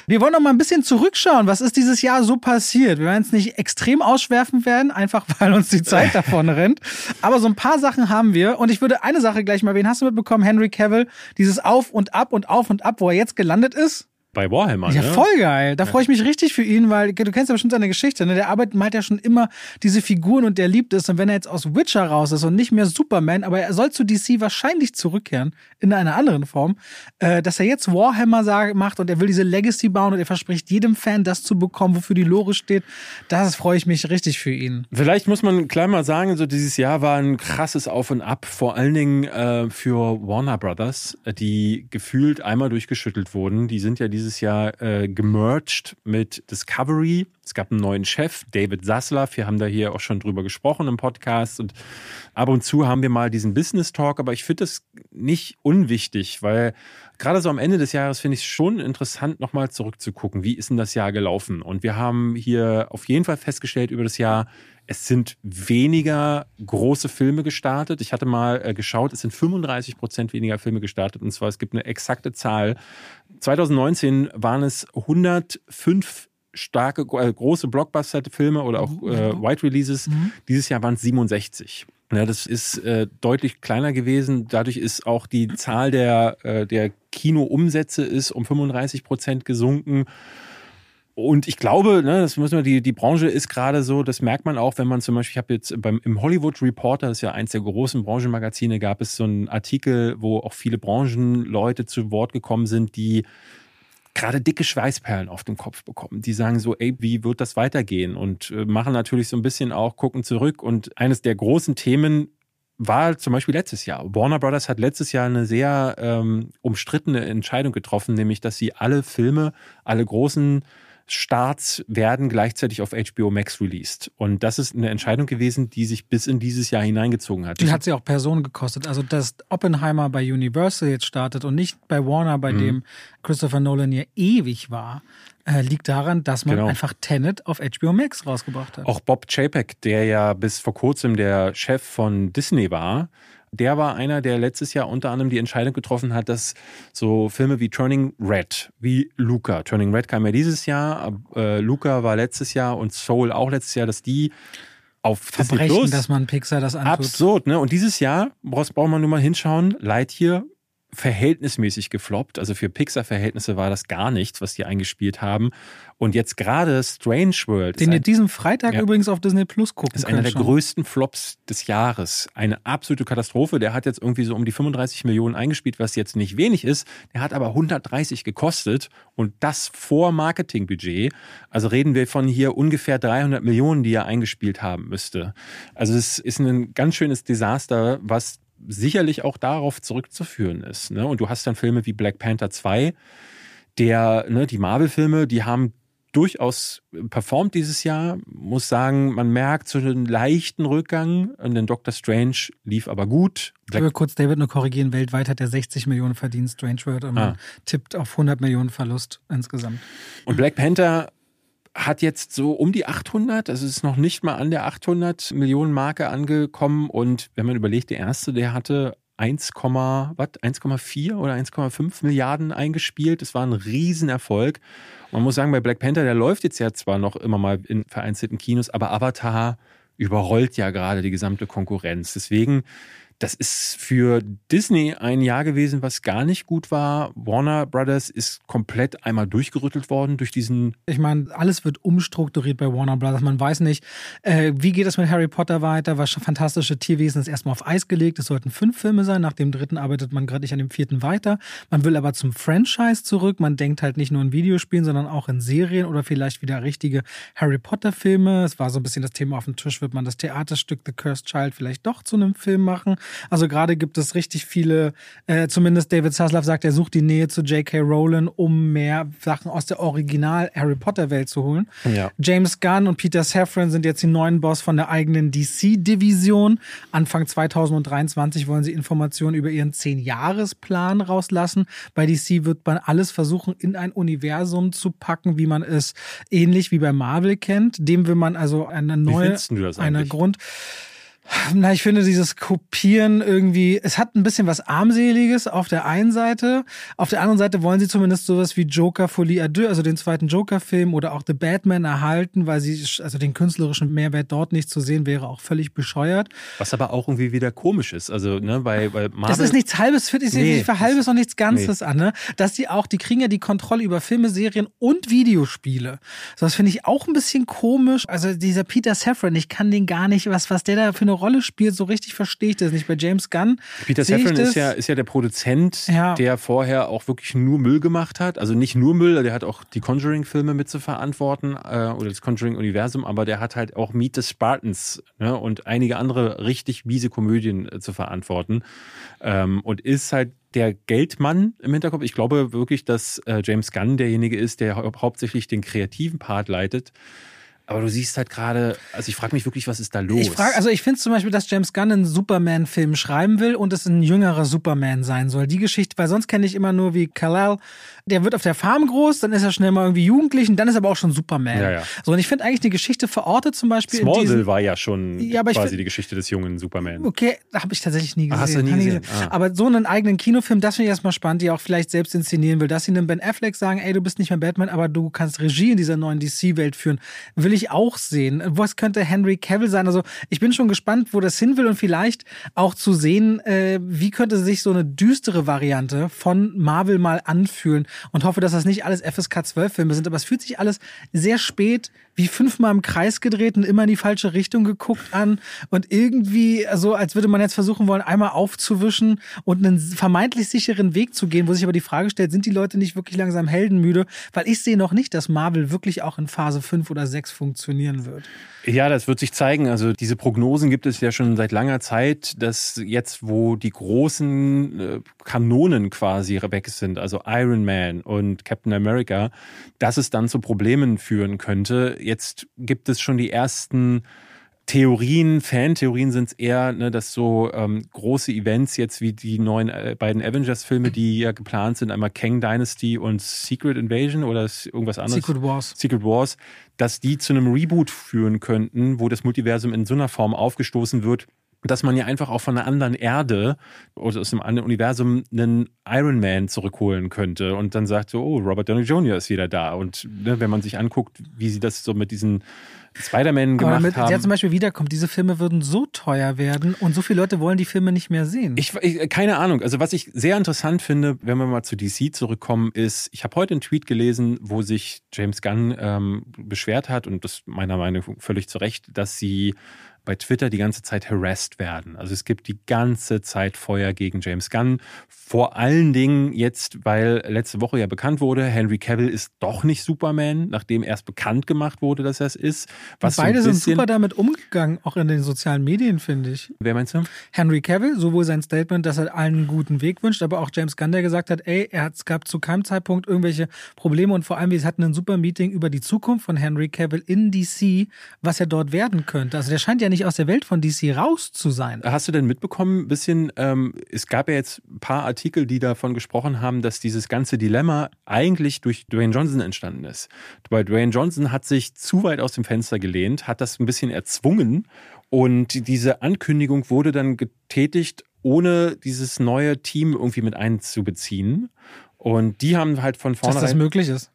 Wir wollen noch mal ein bisschen zurückschauen. Was ist dieses Jahr so passiert? Wir werden es nicht extrem ausschwerfen werden, einfach weil uns die Zeit davon rennt. Aber so ein paar Sachen haben wir. Und ich würde eine Sache gleich mal, wen hast du mitbekommen? Henry Cavill, dieses Auf und Ab und Auf und Ab, wo er jetzt gelandet ist bei Warhammer. Ja, ne? voll geil. Da freue ich mich richtig für ihn, weil du kennst ja bestimmt seine Geschichte. Ne? Der arbeitet malt ja schon immer diese Figuren und der liebt es. Und wenn er jetzt aus Witcher raus ist und nicht mehr Superman, aber er soll zu DC wahrscheinlich zurückkehren in einer anderen Form, äh, dass er jetzt Warhammer sag, macht und er will diese Legacy bauen und er verspricht jedem Fan das zu bekommen, wofür die Lore steht. Das freue ich mich richtig für ihn. Vielleicht muss man gleich mal sagen, so dieses Jahr war ein krasses Auf und Ab, vor allen Dingen äh, für Warner Brothers, die gefühlt einmal durchgeschüttelt wurden. Die sind ja dieses dieses Jahr äh, gemerged mit Discovery. Es gab einen neuen Chef, David Zaslav. Wir haben da hier auch schon drüber gesprochen im Podcast. Und ab und zu haben wir mal diesen Business Talk. Aber ich finde das nicht unwichtig, weil gerade so am Ende des Jahres finde ich es schon interessant, nochmal zurückzugucken. Wie ist denn das Jahr gelaufen? Und wir haben hier auf jeden Fall festgestellt über das Jahr, es sind weniger große Filme gestartet. Ich hatte mal äh, geschaut, es sind 35 Prozent weniger Filme gestartet. Und zwar, es gibt eine exakte Zahl. 2019 waren es 105 starke, äh, große Blockbuster-Filme oder auch mhm. äh, White Releases. Mhm. Dieses Jahr waren es 67. Ja, das ist äh, deutlich kleiner gewesen. Dadurch ist auch die Zahl der, äh, der Kinoumsätze ist um 35 Prozent gesunken. Und ich glaube, ne, das müssen wir, die, die Branche ist gerade so, das merkt man auch, wenn man zum Beispiel, ich habe jetzt beim im Hollywood Reporter, das ist ja eins der großen Branchenmagazine, gab es so einen Artikel, wo auch viele Branchenleute zu Wort gekommen sind, die gerade dicke Schweißperlen auf dem Kopf bekommen. Die sagen so, ey, wie wird das weitergehen? Und äh, machen natürlich so ein bisschen auch, gucken zurück. Und eines der großen Themen war zum Beispiel letztes Jahr. Warner Brothers hat letztes Jahr eine sehr ähm, umstrittene Entscheidung getroffen, nämlich dass sie alle Filme, alle großen Starts werden gleichzeitig auf HBO Max released. Und das ist eine Entscheidung gewesen, die sich bis in dieses Jahr hineingezogen hat. Die hat sie auch Personen gekostet. Also, dass Oppenheimer bei Universal jetzt startet und nicht bei Warner, bei mhm. dem Christopher Nolan ja ewig war, äh, liegt daran, dass man genau. einfach Tenet auf HBO Max rausgebracht hat. Auch Bob Chapek, der ja bis vor kurzem der Chef von Disney war, der war einer, der letztes Jahr unter anderem die Entscheidung getroffen hat, dass so Filme wie Turning Red, wie Luca, Turning Red kam ja dieses Jahr, äh, Luca war letztes Jahr und Soul auch letztes Jahr, dass die auf Verbrechen, Plus, dass man Pixar das antut. Absurd, ne? Und dieses Jahr, braucht man nur mal hinschauen, Lightyear verhältnismäßig gefloppt. Also für Pixar-Verhältnisse war das gar nichts, was die eingespielt haben. Und jetzt gerade Strange World. Den ihr diesen Freitag ja, übrigens auf Disney Plus gucken Ist einer der schon. größten Flops des Jahres. Eine absolute Katastrophe. Der hat jetzt irgendwie so um die 35 Millionen eingespielt, was jetzt nicht wenig ist. Der hat aber 130 gekostet und das vor Marketingbudget. Also reden wir von hier ungefähr 300 Millionen, die er eingespielt haben müsste. Also es ist ein ganz schönes Desaster, was sicherlich auch darauf zurückzuführen ist. Ne? Und du hast dann Filme wie Black Panther 2, der, ne, die Marvel-Filme, die haben durchaus performt dieses Jahr. Muss sagen, man merkt so einen leichten Rückgang. Und den Doctor Strange lief aber gut. Ich will kurz David nur korrigieren. Weltweit hat er 60 Millionen verdient, Strange World. Und man ah. tippt auf 100 Millionen Verlust insgesamt. Und Black Panther hat jetzt so um die 800, also ist noch nicht mal an der 800 Millionen Marke angekommen. Und wenn man überlegt, der erste, der hatte 1, was 1,4 oder 1,5 Milliarden eingespielt. Das war ein Riesenerfolg. Man muss sagen, bei Black Panther, der läuft jetzt ja zwar noch immer mal in vereinzelten Kinos, aber Avatar überrollt ja gerade die gesamte Konkurrenz. Deswegen das ist für Disney ein Jahr gewesen, was gar nicht gut war. Warner Brothers ist komplett einmal durchgerüttelt worden durch diesen. Ich meine, alles wird umstrukturiert bei Warner Brothers. Man weiß nicht, äh, wie geht es mit Harry Potter weiter? Was fantastische Tierwesen ist erstmal auf Eis gelegt. Es sollten fünf Filme sein. Nach dem dritten arbeitet man gerade nicht an dem vierten weiter. Man will aber zum Franchise zurück. Man denkt halt nicht nur in Videospielen, sondern auch in Serien oder vielleicht wieder richtige Harry Potter Filme. Es war so ein bisschen das Thema auf dem Tisch. Wird man das Theaterstück The Cursed Child vielleicht doch zu einem Film machen? Also gerade gibt es richtig viele, äh, zumindest David Zaslav sagt, er sucht die Nähe zu J.K. Rowling, um mehr Sachen aus der Original Harry Potter Welt zu holen. Ja. James Gunn und Peter Safran sind jetzt die neuen Boss von der eigenen DC-Division. Anfang 2023 wollen sie Informationen über ihren 10-Jahres-Plan rauslassen. Bei DC wird man alles versuchen, in ein Universum zu packen, wie man es ähnlich wie bei Marvel kennt. Dem will man also eine neue, eine Grund. Na, ich finde dieses Kopieren irgendwie, es hat ein bisschen was armseliges auf der einen Seite. Auf der anderen Seite wollen sie zumindest sowas wie Joker Folie à deux, also den zweiten Joker-Film oder auch The Batman erhalten, weil sie, also den künstlerischen Mehrwert dort nicht zu sehen, wäre auch völlig bescheuert. Was aber auch irgendwie wieder komisch ist. Also, ne, bei, bei Marvel. Das ist nichts halbes, für, ich nee, für halbes und nichts Ganzes nee. an, ne? Dass die auch, die kriegen ja die Kontrolle über Filme, Serien und Videospiele. So, das finde ich auch ein bisschen komisch. Also dieser Peter Safran, ich kann den gar nicht, was, was der da für eine Rolle spielt, so richtig verstehe ich das nicht. Bei James Gunn. Peter Safran ist ja, ist ja der Produzent, ja. der vorher auch wirklich nur Müll gemacht hat. Also nicht nur Müll, der hat auch die Conjuring-Filme mit zu verantworten äh, oder das Conjuring-Universum, aber der hat halt auch Meet the Spartans ne, und einige andere richtig miese Komödien äh, zu verantworten. Ähm, und ist halt der Geldmann im Hinterkopf. Ich glaube wirklich, dass äh, James Gunn derjenige ist, der hau hauptsächlich den kreativen Part leitet. Aber du siehst halt gerade, also ich frage mich wirklich, was ist da los? Ich frage, also ich finde zum Beispiel, dass James Gunn einen Superman-Film schreiben will und es ein jüngerer Superman sein soll. Die Geschichte, weil sonst kenne ich immer nur wie Kal-El, der wird auf der Farm groß, dann ist er schnell mal irgendwie jugendlich und dann ist er aber auch schon Superman. Ja, ja. So, und ich finde eigentlich eine Geschichte verortet zum Beispiel. Smallville war ja schon ja, quasi find, die Geschichte des jungen Superman. Okay, habe ich tatsächlich nie gesehen. Hast du nie gesehen? Ah. Aber so einen eigenen Kinofilm, das finde ich erstmal spannend, die auch vielleicht selbst inszenieren will, dass sie einem Ben Affleck sagen, ey, du bist nicht mehr Batman, aber du kannst Regie in dieser neuen DC-Welt führen. Will ich auch sehen. Was könnte Henry Cavill sein? Also ich bin schon gespannt, wo das hin will und vielleicht auch zu sehen, äh, wie könnte sich so eine düstere Variante von Marvel mal anfühlen und hoffe, dass das nicht alles FSK 12 Filme sind, aber es fühlt sich alles sehr spät wie fünfmal im Kreis gedreht und immer in die falsche Richtung geguckt an und irgendwie so, als würde man jetzt versuchen wollen, einmal aufzuwischen und einen vermeintlich sicheren Weg zu gehen, wo sich aber die Frage stellt, sind die Leute nicht wirklich langsam heldenmüde? Weil ich sehe noch nicht, dass Marvel wirklich auch in Phase 5 oder 6 funktionieren wird. Ja, das wird sich zeigen. Also diese Prognosen gibt es ja schon seit langer Zeit, dass jetzt, wo die großen äh, Kanonen quasi weg sind, also Iron Man und Captain America, dass es dann zu Problemen führen könnte. Jetzt gibt es schon die ersten Theorien, Fan-Theorien sind es eher, ne, dass so ähm, große Events jetzt wie die neuen äh, beiden Avengers-Filme, die ja geplant sind, einmal Kang Dynasty und Secret Invasion oder irgendwas anderes. Secret Wars. Secret Wars, dass die zu einem Reboot führen könnten, wo das Multiversum in so einer Form aufgestoßen wird, dass man ja einfach auch von einer anderen Erde oder aus einem anderen Universum einen Iron Man zurückholen könnte und dann sagt so, oh, Robert Downey Jr. ist wieder da. Und ne, wenn man sich anguckt, wie sie das so mit diesen Spider-Man gemacht damit, haben. Der zum Beispiel wiederkommt, diese Filme würden so teuer werden und so viele Leute wollen die Filme nicht mehr sehen. Ich, ich keine Ahnung. Also was ich sehr interessant finde, wenn wir mal zu DC zurückkommen, ist, ich habe heute einen Tweet gelesen, wo sich James Gunn ähm, beschwert hat und das meiner Meinung nach völlig zu Recht, dass sie bei Twitter die ganze Zeit harassed werden. Also es gibt die ganze Zeit Feuer gegen James Gunn. Vor allen Dingen jetzt, weil letzte Woche ja bekannt wurde, Henry Cavill ist doch nicht Superman, nachdem erst bekannt gemacht wurde, dass er es ist. Was beide so sind super damit umgegangen, auch in den sozialen Medien, finde ich. Wer meinst du? Henry Cavill, sowohl sein Statement, dass er allen einen guten Weg wünscht, aber auch James Gunn, der gesagt hat, ey, er hat, es gab zu keinem Zeitpunkt irgendwelche Probleme und vor allem, wir hatten ein super Meeting über die Zukunft von Henry Cavill in DC, was er dort werden könnte. Also der scheint ja nicht nicht aus der Welt von DC raus zu sein. Hast du denn mitbekommen, ein bisschen, ähm, es gab ja jetzt ein paar Artikel, die davon gesprochen haben, dass dieses ganze Dilemma eigentlich durch Dwayne Johnson entstanden ist. Weil Dwayne Johnson hat sich zu weit aus dem Fenster gelehnt, hat das ein bisschen erzwungen und diese Ankündigung wurde dann getätigt, ohne dieses neue Team irgendwie mit einzubeziehen. Und die haben halt von vornherein. Dass das möglich ist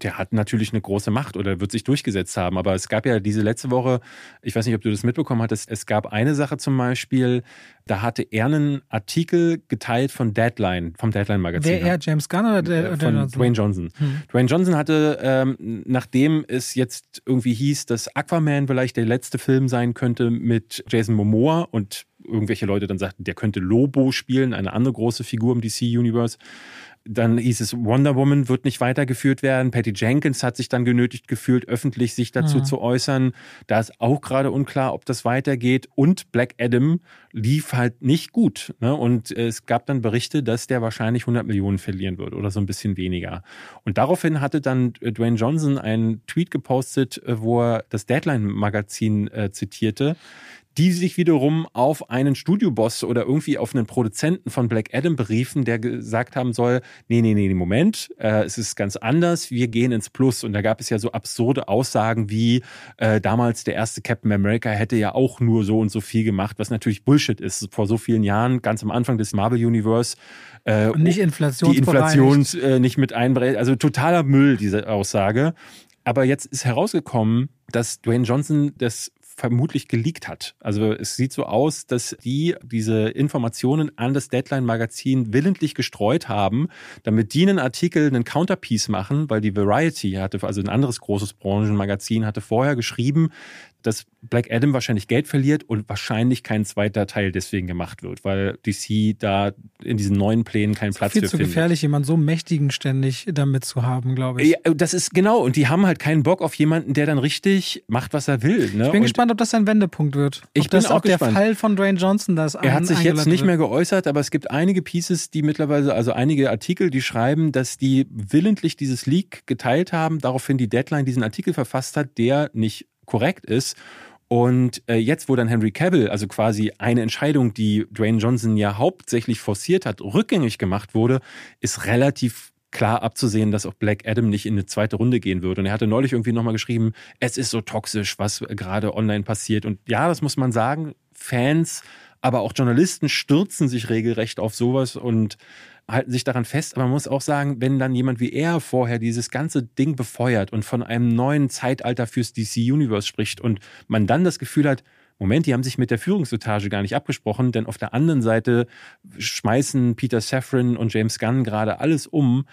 der hat natürlich eine große Macht oder wird sich durchgesetzt haben. Aber es gab ja diese letzte Woche, ich weiß nicht, ob du das mitbekommen hattest, es gab eine Sache zum Beispiel, da hatte er einen Artikel geteilt von Deadline, vom Deadline-Magazin. Wer er, James Gunn oder der, von Johnson? Dwayne Johnson. Hm. Dwayne Johnson hatte, ähm, nachdem es jetzt irgendwie hieß, dass Aquaman vielleicht der letzte Film sein könnte mit Jason Momoa und irgendwelche Leute dann sagten, der könnte Lobo spielen, eine andere große Figur im DC-Universe, Dann hieß es, Wonder Woman wird nicht weitergeführt werden. Patty Jenkins hat sich dann genötigt gefühlt, öffentlich sich dazu mhm. zu äußern. Da ist auch gerade unklar, ob das weitergeht. Und Black Adam lief halt nicht gut. Ne? Und es gab dann Berichte, dass der wahrscheinlich 100 Millionen verlieren wird oder so ein bisschen weniger. Und daraufhin hatte dann Dwayne Johnson einen Tweet gepostet, wo er das Deadline-Magazin äh, zitierte die sich wiederum auf einen Studioboss oder irgendwie auf einen Produzenten von Black Adam beriefen, der gesagt haben soll, nee, nee, nee, Moment, äh, es ist ganz anders, wir gehen ins Plus. Und da gab es ja so absurde Aussagen wie, äh, damals der erste Captain America hätte ja auch nur so und so viel gemacht, was natürlich Bullshit ist. Vor so vielen Jahren, ganz am Anfang des Marvel Universe, äh, nicht die Inflation äh, nicht mit einbrechen. Also totaler Müll, diese Aussage. Aber jetzt ist herausgekommen, dass Dwayne Johnson das vermutlich geleakt hat. Also es sieht so aus, dass die diese Informationen an das Deadline-Magazin willentlich gestreut haben, damit die einen Artikel, einen Counterpiece machen, weil die Variety hatte, also ein anderes großes Branchenmagazin, hatte vorher geschrieben, dass Black Adam wahrscheinlich Geld verliert und wahrscheinlich kein zweiter Teil deswegen gemacht wird, weil DC da in diesen neuen Plänen keinen Platz viel für zu findet. gefährlich, jemanden so mächtigen ständig damit zu haben, glaube ich. Ja, das ist genau. Und die haben halt keinen Bock auf jemanden, der dann richtig macht, was er will. Ne? Ich bin und gespannt, ob das ein Wendepunkt wird. Ob ich bin auch der gespannt. Fall von Dwayne Johnson das Er hat sich jetzt nicht mehr geäußert, aber es gibt einige Pieces, die mittlerweile, also einige Artikel, die schreiben, dass die willentlich dieses Leak geteilt haben, daraufhin die Deadline diesen Artikel verfasst hat, der nicht korrekt ist und äh, jetzt, wo dann Henry Cavill, also quasi eine Entscheidung, die Dwayne Johnson ja hauptsächlich forciert hat, rückgängig gemacht wurde, ist relativ klar abzusehen, dass auch Black Adam nicht in eine zweite Runde gehen würde. Und er hatte neulich irgendwie nochmal geschrieben, es ist so toxisch, was gerade online passiert. Und ja, das muss man sagen, Fans, aber auch Journalisten stürzen sich regelrecht auf sowas und halten sich daran fest. Aber man muss auch sagen, wenn dann jemand wie er vorher dieses ganze Ding befeuert und von einem neuen Zeitalter fürs DC Universe spricht und man dann das Gefühl hat, Moment, die haben sich mit der Führungsetage gar nicht abgesprochen, denn auf der anderen Seite schmeißen Peter Safran und James Gunn gerade alles um.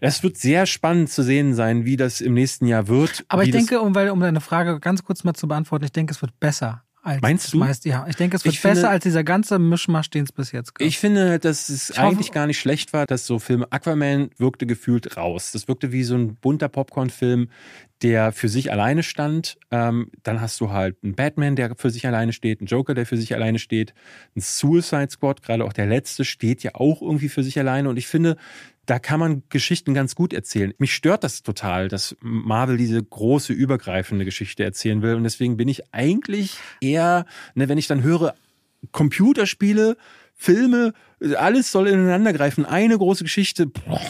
Es wird sehr spannend zu sehen sein, wie das im nächsten Jahr wird. Aber ich denke, um, weil, um deine Frage ganz kurz mal zu beantworten, ich denke, es wird besser. Meinst du? Meist, ja, ich denke, es wird ich besser finde, als dieser ganze Mischmasch, den es bis jetzt gab. Ich finde, dass es ich eigentlich hoffe, gar nicht schlecht war, dass so Filme Aquaman wirkte gefühlt raus. Das wirkte wie so ein bunter Popcorn-Film, der für sich alleine stand. Ähm, dann hast du halt einen Batman, der für sich alleine steht, einen Joker, der für sich alleine steht, ein Suicide Squad, gerade auch der letzte, steht ja auch irgendwie für sich alleine. Und ich finde, da kann man Geschichten ganz gut erzählen. Mich stört das total, dass Marvel diese große, übergreifende Geschichte erzählen will. Und deswegen bin ich eigentlich eher, ne, wenn ich dann höre, Computerspiele, Filme, alles soll ineinander greifen, eine große Geschichte. Boah,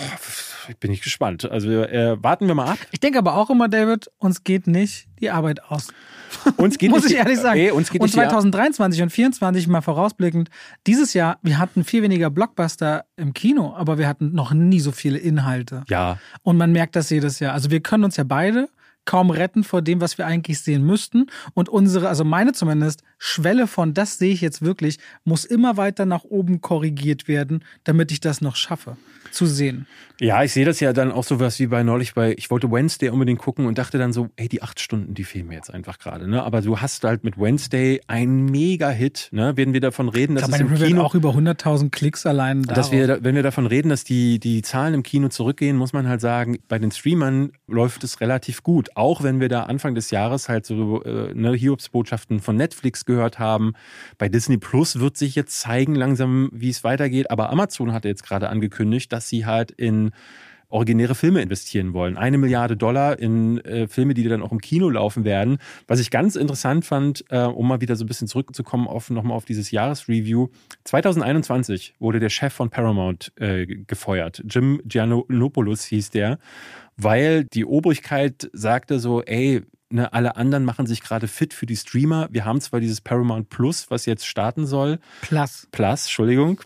bin ich gespannt. Also äh, warten wir mal ab. Ich denke aber auch immer, David, uns geht nicht die Arbeit aus. Uns geht Muss nicht, ich ehrlich sagen. Ey, uns geht und nicht 2023 und 2024 mal vorausblickend, dieses Jahr, wir hatten viel weniger Blockbuster im Kino, aber wir hatten noch nie so viele Inhalte. Ja. Und man merkt das jedes Jahr. Also wir können uns ja beide kaum retten vor dem, was wir eigentlich sehen müssten. Und unsere, also meine zumindest, Schwelle von das sehe ich jetzt wirklich, muss immer weiter nach oben korrigiert werden, damit ich das noch schaffe zu sehen. Ja, ich sehe das ja dann auch so was wie bei neulich bei, ich wollte Wednesday unbedingt gucken und dachte dann so, ey, die acht Stunden, die fehlen mir jetzt einfach gerade. Ne? Aber du hast halt mit Wednesday einen Mega-Hit. Ne? Werden wir davon reden, dass es im Kino auch über 100.000 Klicks allein da. Dass wir, wenn wir davon reden, dass die, die Zahlen im Kino zurückgehen, muss man halt sagen, bei den Streamern läuft es relativ gut. Auch wenn wir da Anfang des Jahres halt so äh, ne, Hiobsbotschaften von Netflix gehört haben. Bei Disney Plus wird sich jetzt zeigen langsam, wie es weitergeht. Aber Amazon hat jetzt gerade angekündigt, dass sie halt in originäre Filme investieren wollen. Eine Milliarde Dollar in äh, Filme, die dann auch im Kino laufen werden. Was ich ganz interessant fand, äh, um mal wieder so ein bisschen zurückzukommen auf nochmal auf dieses Jahresreview. 2021 wurde der Chef von Paramount äh, gefeuert. Jim Giannopoulos hieß der weil die Obrigkeit sagte so, ey, ne, alle anderen machen sich gerade fit für die Streamer. Wir haben zwar dieses Paramount Plus, was jetzt starten soll. Plus. Plus, Entschuldigung.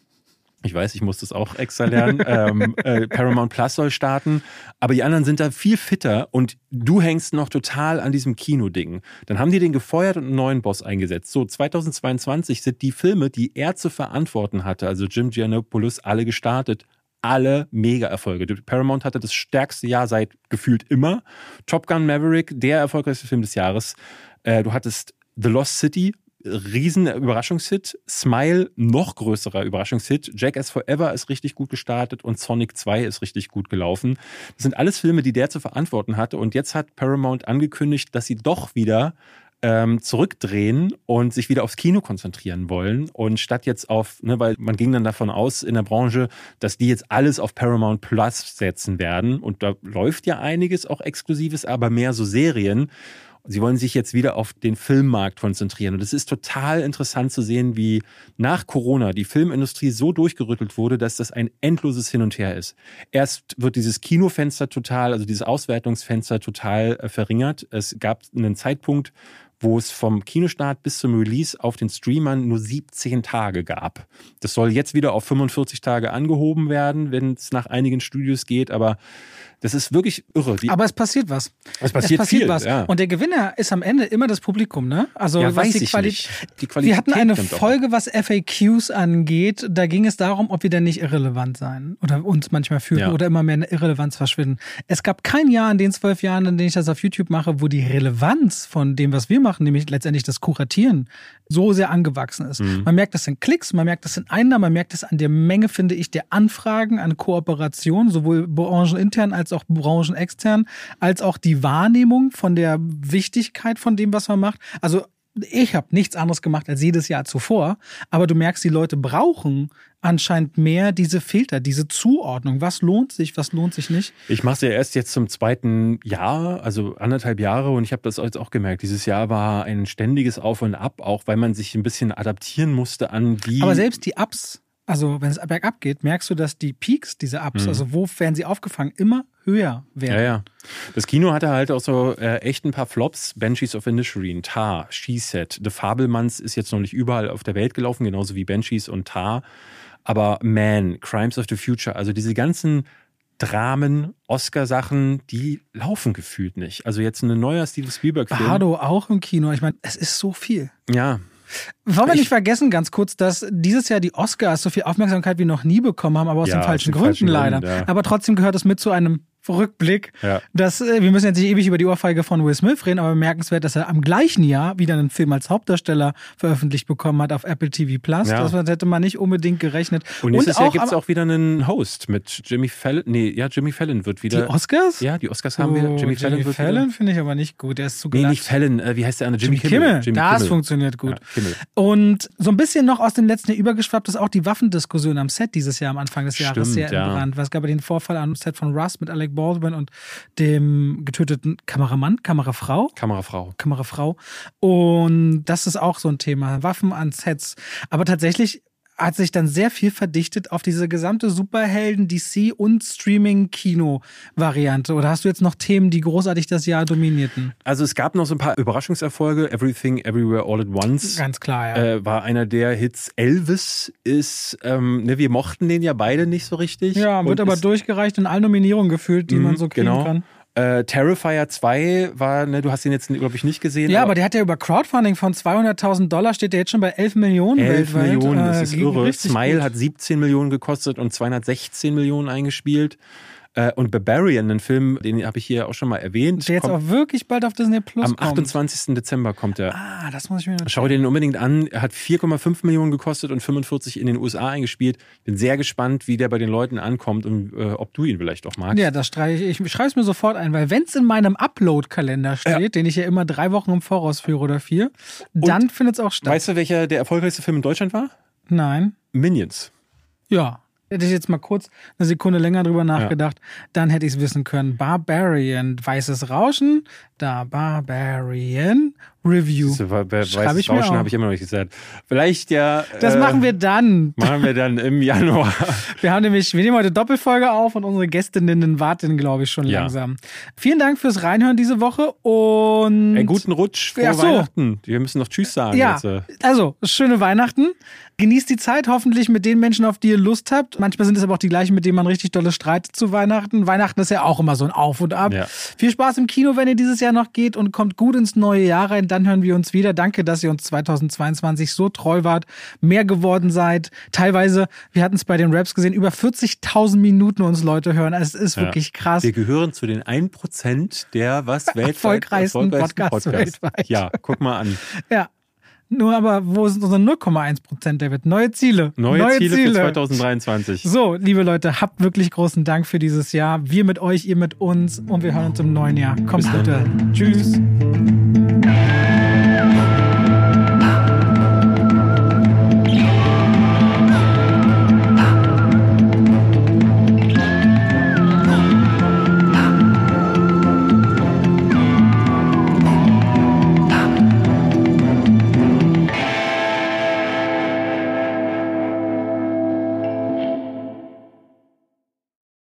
Ich weiß, ich muss das auch extra lernen. ähm, äh, Paramount Plus soll starten, aber die anderen sind da viel fitter und du hängst noch total an diesem Kino-Ding. Dann haben die den gefeuert und einen neuen Boss eingesetzt. So, 2022 sind die Filme, die er zu verantworten hatte, also Jim Giannopoulos, alle gestartet alle Mega-Erfolge. Paramount hatte das stärkste Jahr seit gefühlt immer. Top Gun Maverick, der erfolgreichste Film des Jahres. Äh, du hattest The Lost City, riesen Überraschungshit. Smile, noch größerer Überraschungshit. Jackass Forever ist richtig gut gestartet und Sonic 2 ist richtig gut gelaufen. Das sind alles Filme, die der zu verantworten hatte. Und jetzt hat Paramount angekündigt, dass sie doch wieder ähm, zurückdrehen und sich wieder aufs Kino konzentrieren wollen. Und statt jetzt auf, ne, weil man ging dann davon aus in der Branche, dass die jetzt alles auf Paramount Plus setzen werden. Und da läuft ja einiges auch Exklusives, aber mehr so Serien. Sie wollen sich jetzt wieder auf den Filmmarkt konzentrieren. Und es ist total interessant zu sehen, wie nach Corona die Filmindustrie so durchgerüttelt wurde, dass das ein endloses Hin und Her ist. Erst wird dieses Kinofenster total, also dieses Auswertungsfenster total äh, verringert. Es gab einen Zeitpunkt, wo es vom Kinostart bis zum Release auf den Streamern nur 17 Tage gab. Das soll jetzt wieder auf 45 Tage angehoben werden, wenn es nach einigen Studios geht, aber das ist wirklich irre. Die Aber es passiert was. Es passiert, es passiert viel, was. Ja. Und der Gewinner ist am Ende immer das Publikum, ne? Also ja, was die, Quali die, Qualität. Wir hatten eine Folge, was FAQs angeht. Da ging es darum, ob wir denn nicht irrelevant sein oder uns manchmal fühlen ja. oder immer mehr eine Irrelevanz verschwinden. Es gab kein Jahr in den zwölf Jahren, in denen ich das auf YouTube mache, wo die Relevanz von dem, was wir machen, nämlich letztendlich das Kuratieren, so sehr angewachsen ist. Mhm. Man merkt das in Klicks, man merkt das in Einnahmen, man merkt das an der Menge, finde ich, der Anfragen an Kooperation, sowohl branchenintern als auch branchenextern, als auch die Wahrnehmung von der Wichtigkeit von dem, was man macht. Also ich habe nichts anderes gemacht als jedes Jahr zuvor, aber du merkst, die Leute brauchen anscheinend mehr diese Filter, diese Zuordnung. Was lohnt sich, was lohnt sich nicht? Ich mache es ja erst jetzt zum zweiten Jahr, also anderthalb Jahre und ich habe das jetzt auch gemerkt. Dieses Jahr war ein ständiges Auf und Ab, auch weil man sich ein bisschen adaptieren musste an wie. Aber selbst die Ups, also wenn es bergab geht, merkst du, dass die Peaks, diese Ups, mhm. also wo werden sie aufgefangen, immer höher werden. Ja, ja. Das Kino hatte halt auch so äh, echt ein paar Flops. Banshees of Inisherin, Tar, She-Set. The Fabelmanns ist jetzt noch nicht überall auf der Welt gelaufen, genauso wie Banshees und Tar. Aber Man, Crimes of the Future, also diese ganzen Dramen, Oscar-Sachen, die laufen gefühlt nicht. Also jetzt ein neuer Steven Spielberg-Film. Bardo auch im Kino. Ich meine, es ist so viel. Ja, wollen wir nicht vergessen, ganz kurz, dass dieses Jahr die Oscars so viel Aufmerksamkeit wie noch nie bekommen haben, aber aus ja, den falschen Gründen falschen leider. Gründen, ja. Aber trotzdem gehört es mit zu einem Rückblick. Ja. Dass, äh, wir müssen jetzt nicht ewig über die Ohrfeige von Will Smith reden, aber bemerkenswert, dass er am gleichen Jahr wieder einen Film als Hauptdarsteller veröffentlicht bekommen hat auf Apple TV Plus. Ja. Das hätte man nicht unbedingt gerechnet. Und nächstes Und Jahr gibt es auch wieder einen Host mit Jimmy Fallon. Nee, ja, Jimmy Fallon wird wieder. Die Oscars? Ja, die Oscars haben oh, wir. Jimmy, Jimmy Fallon wird Fallon finde ich aber nicht gut. Der ist zu glatt. Nee, nicht Fallon. Äh, wie heißt der andere? Jimmy, Jimmy Kimmel. Jimmy das Kimmel. funktioniert gut. Ja, Und so ein bisschen noch aus dem letzten Jahr übergeschwappt ist auch die Waffendiskussion am Set dieses Jahr am Anfang des Jahres Stimmt, sehr ja. entbrannt. Es gab den Vorfall am Set von Rust mit Alec Baldwin und dem getöteten Kameramann, Kamerafrau. Kamerafrau. Kamerafrau. Und das ist auch so ein Thema. Waffen an Sets. Aber tatsächlich hat sich dann sehr viel verdichtet auf diese gesamte Superhelden, DC und Streaming-Kino-Variante. Oder hast du jetzt noch Themen, die großartig das Jahr dominierten? Also es gab noch so ein paar Überraschungserfolge. Everything, Everywhere, All at Once. Ganz klar, ja. Äh, war einer der Hits. Elvis ist, ähm, ne, wir mochten den ja beide nicht so richtig. Ja, wird aber durchgereicht in allen Nominierungen gefühlt, die man mhm, so kriegen genau. kann. Äh, Terrifier 2 war, ne, du hast ihn jetzt, glaube ich, nicht gesehen. Ja, aber, aber der hat ja über Crowdfunding von 200.000 Dollar, steht der jetzt schon bei 11 Millionen 11 weltweit. Millionen, das äh, ist irre. Smile gut. hat 17 Millionen gekostet und 216 Millionen eingespielt. Äh, und Barbarian, ein Film, den habe ich hier auch schon mal erwähnt. Der jetzt auch wirklich bald auf Disney Plus Am 28. Kommt. Dezember kommt er. Ah, das muss ich mir Schau dir den unbedingt an. Er hat 4,5 Millionen gekostet und 45 in den USA eingespielt. Bin sehr gespannt, wie der bei den Leuten ankommt und äh, ob du ihn vielleicht auch magst. Ja, das streiche ich. Ich schreibe es mir sofort ein, weil wenn es in meinem Upload-Kalender steht, ja. den ich ja immer drei Wochen im Voraus führe oder vier, dann findet es auch statt. Weißt du, welcher der erfolgreichste Film in Deutschland war? Nein. Minions. Ja, Hätte ich jetzt mal kurz eine Sekunde länger drüber nachgedacht, ja. dann hätte ich es wissen können. Barbarian, weißes Rauschen, da Barbarian Review. So, Schreibe ich Rauschen habe ich immer noch nicht gesagt. Vielleicht ja. Das äh, machen wir dann. Machen wir dann im Januar. Wir haben nämlich, wir nehmen heute Doppelfolge auf und unsere Gästinnen warten, glaube ich, schon ja. langsam. Vielen Dank fürs Reinhören diese Woche und. Ey, guten Rutsch, frohe ja, so. Weihnachten. Wir müssen noch Tschüss sagen. Ja, jetzt. Äh. also schöne Weihnachten. Genießt die Zeit hoffentlich mit den Menschen, auf die ihr Lust habt. Manchmal sind es aber auch die gleichen, mit denen man richtig dolle streitet zu Weihnachten. Weihnachten ist ja auch immer so ein Auf und Ab. Ja. Viel Spaß im Kino, wenn ihr dieses Jahr noch geht und kommt gut ins neue Jahr rein. Dann hören wir uns wieder. Danke, dass ihr uns 2022 so treu wart, mehr geworden seid. Teilweise, wir hatten es bei den Raps gesehen, über 40.000 Minuten uns Leute hören. Es ist ja. wirklich krass. Wir gehören zu den 1% der was weltweit erfolgreichsten, erfolgreichsten Podcasts, Podcasts weltweit. Ja, guck mal an. Ja, Nur aber, wo sind unsere 0,1 Prozent, David? Neue Ziele. Neue, Neue Ziele, Ziele, für 2023. So, liebe Leute, habt wirklich großen Dank für dieses Jahr. Wir mit euch, ihr mit uns und wir hören uns im neuen Jahr. Kommt Gute. Tschüss.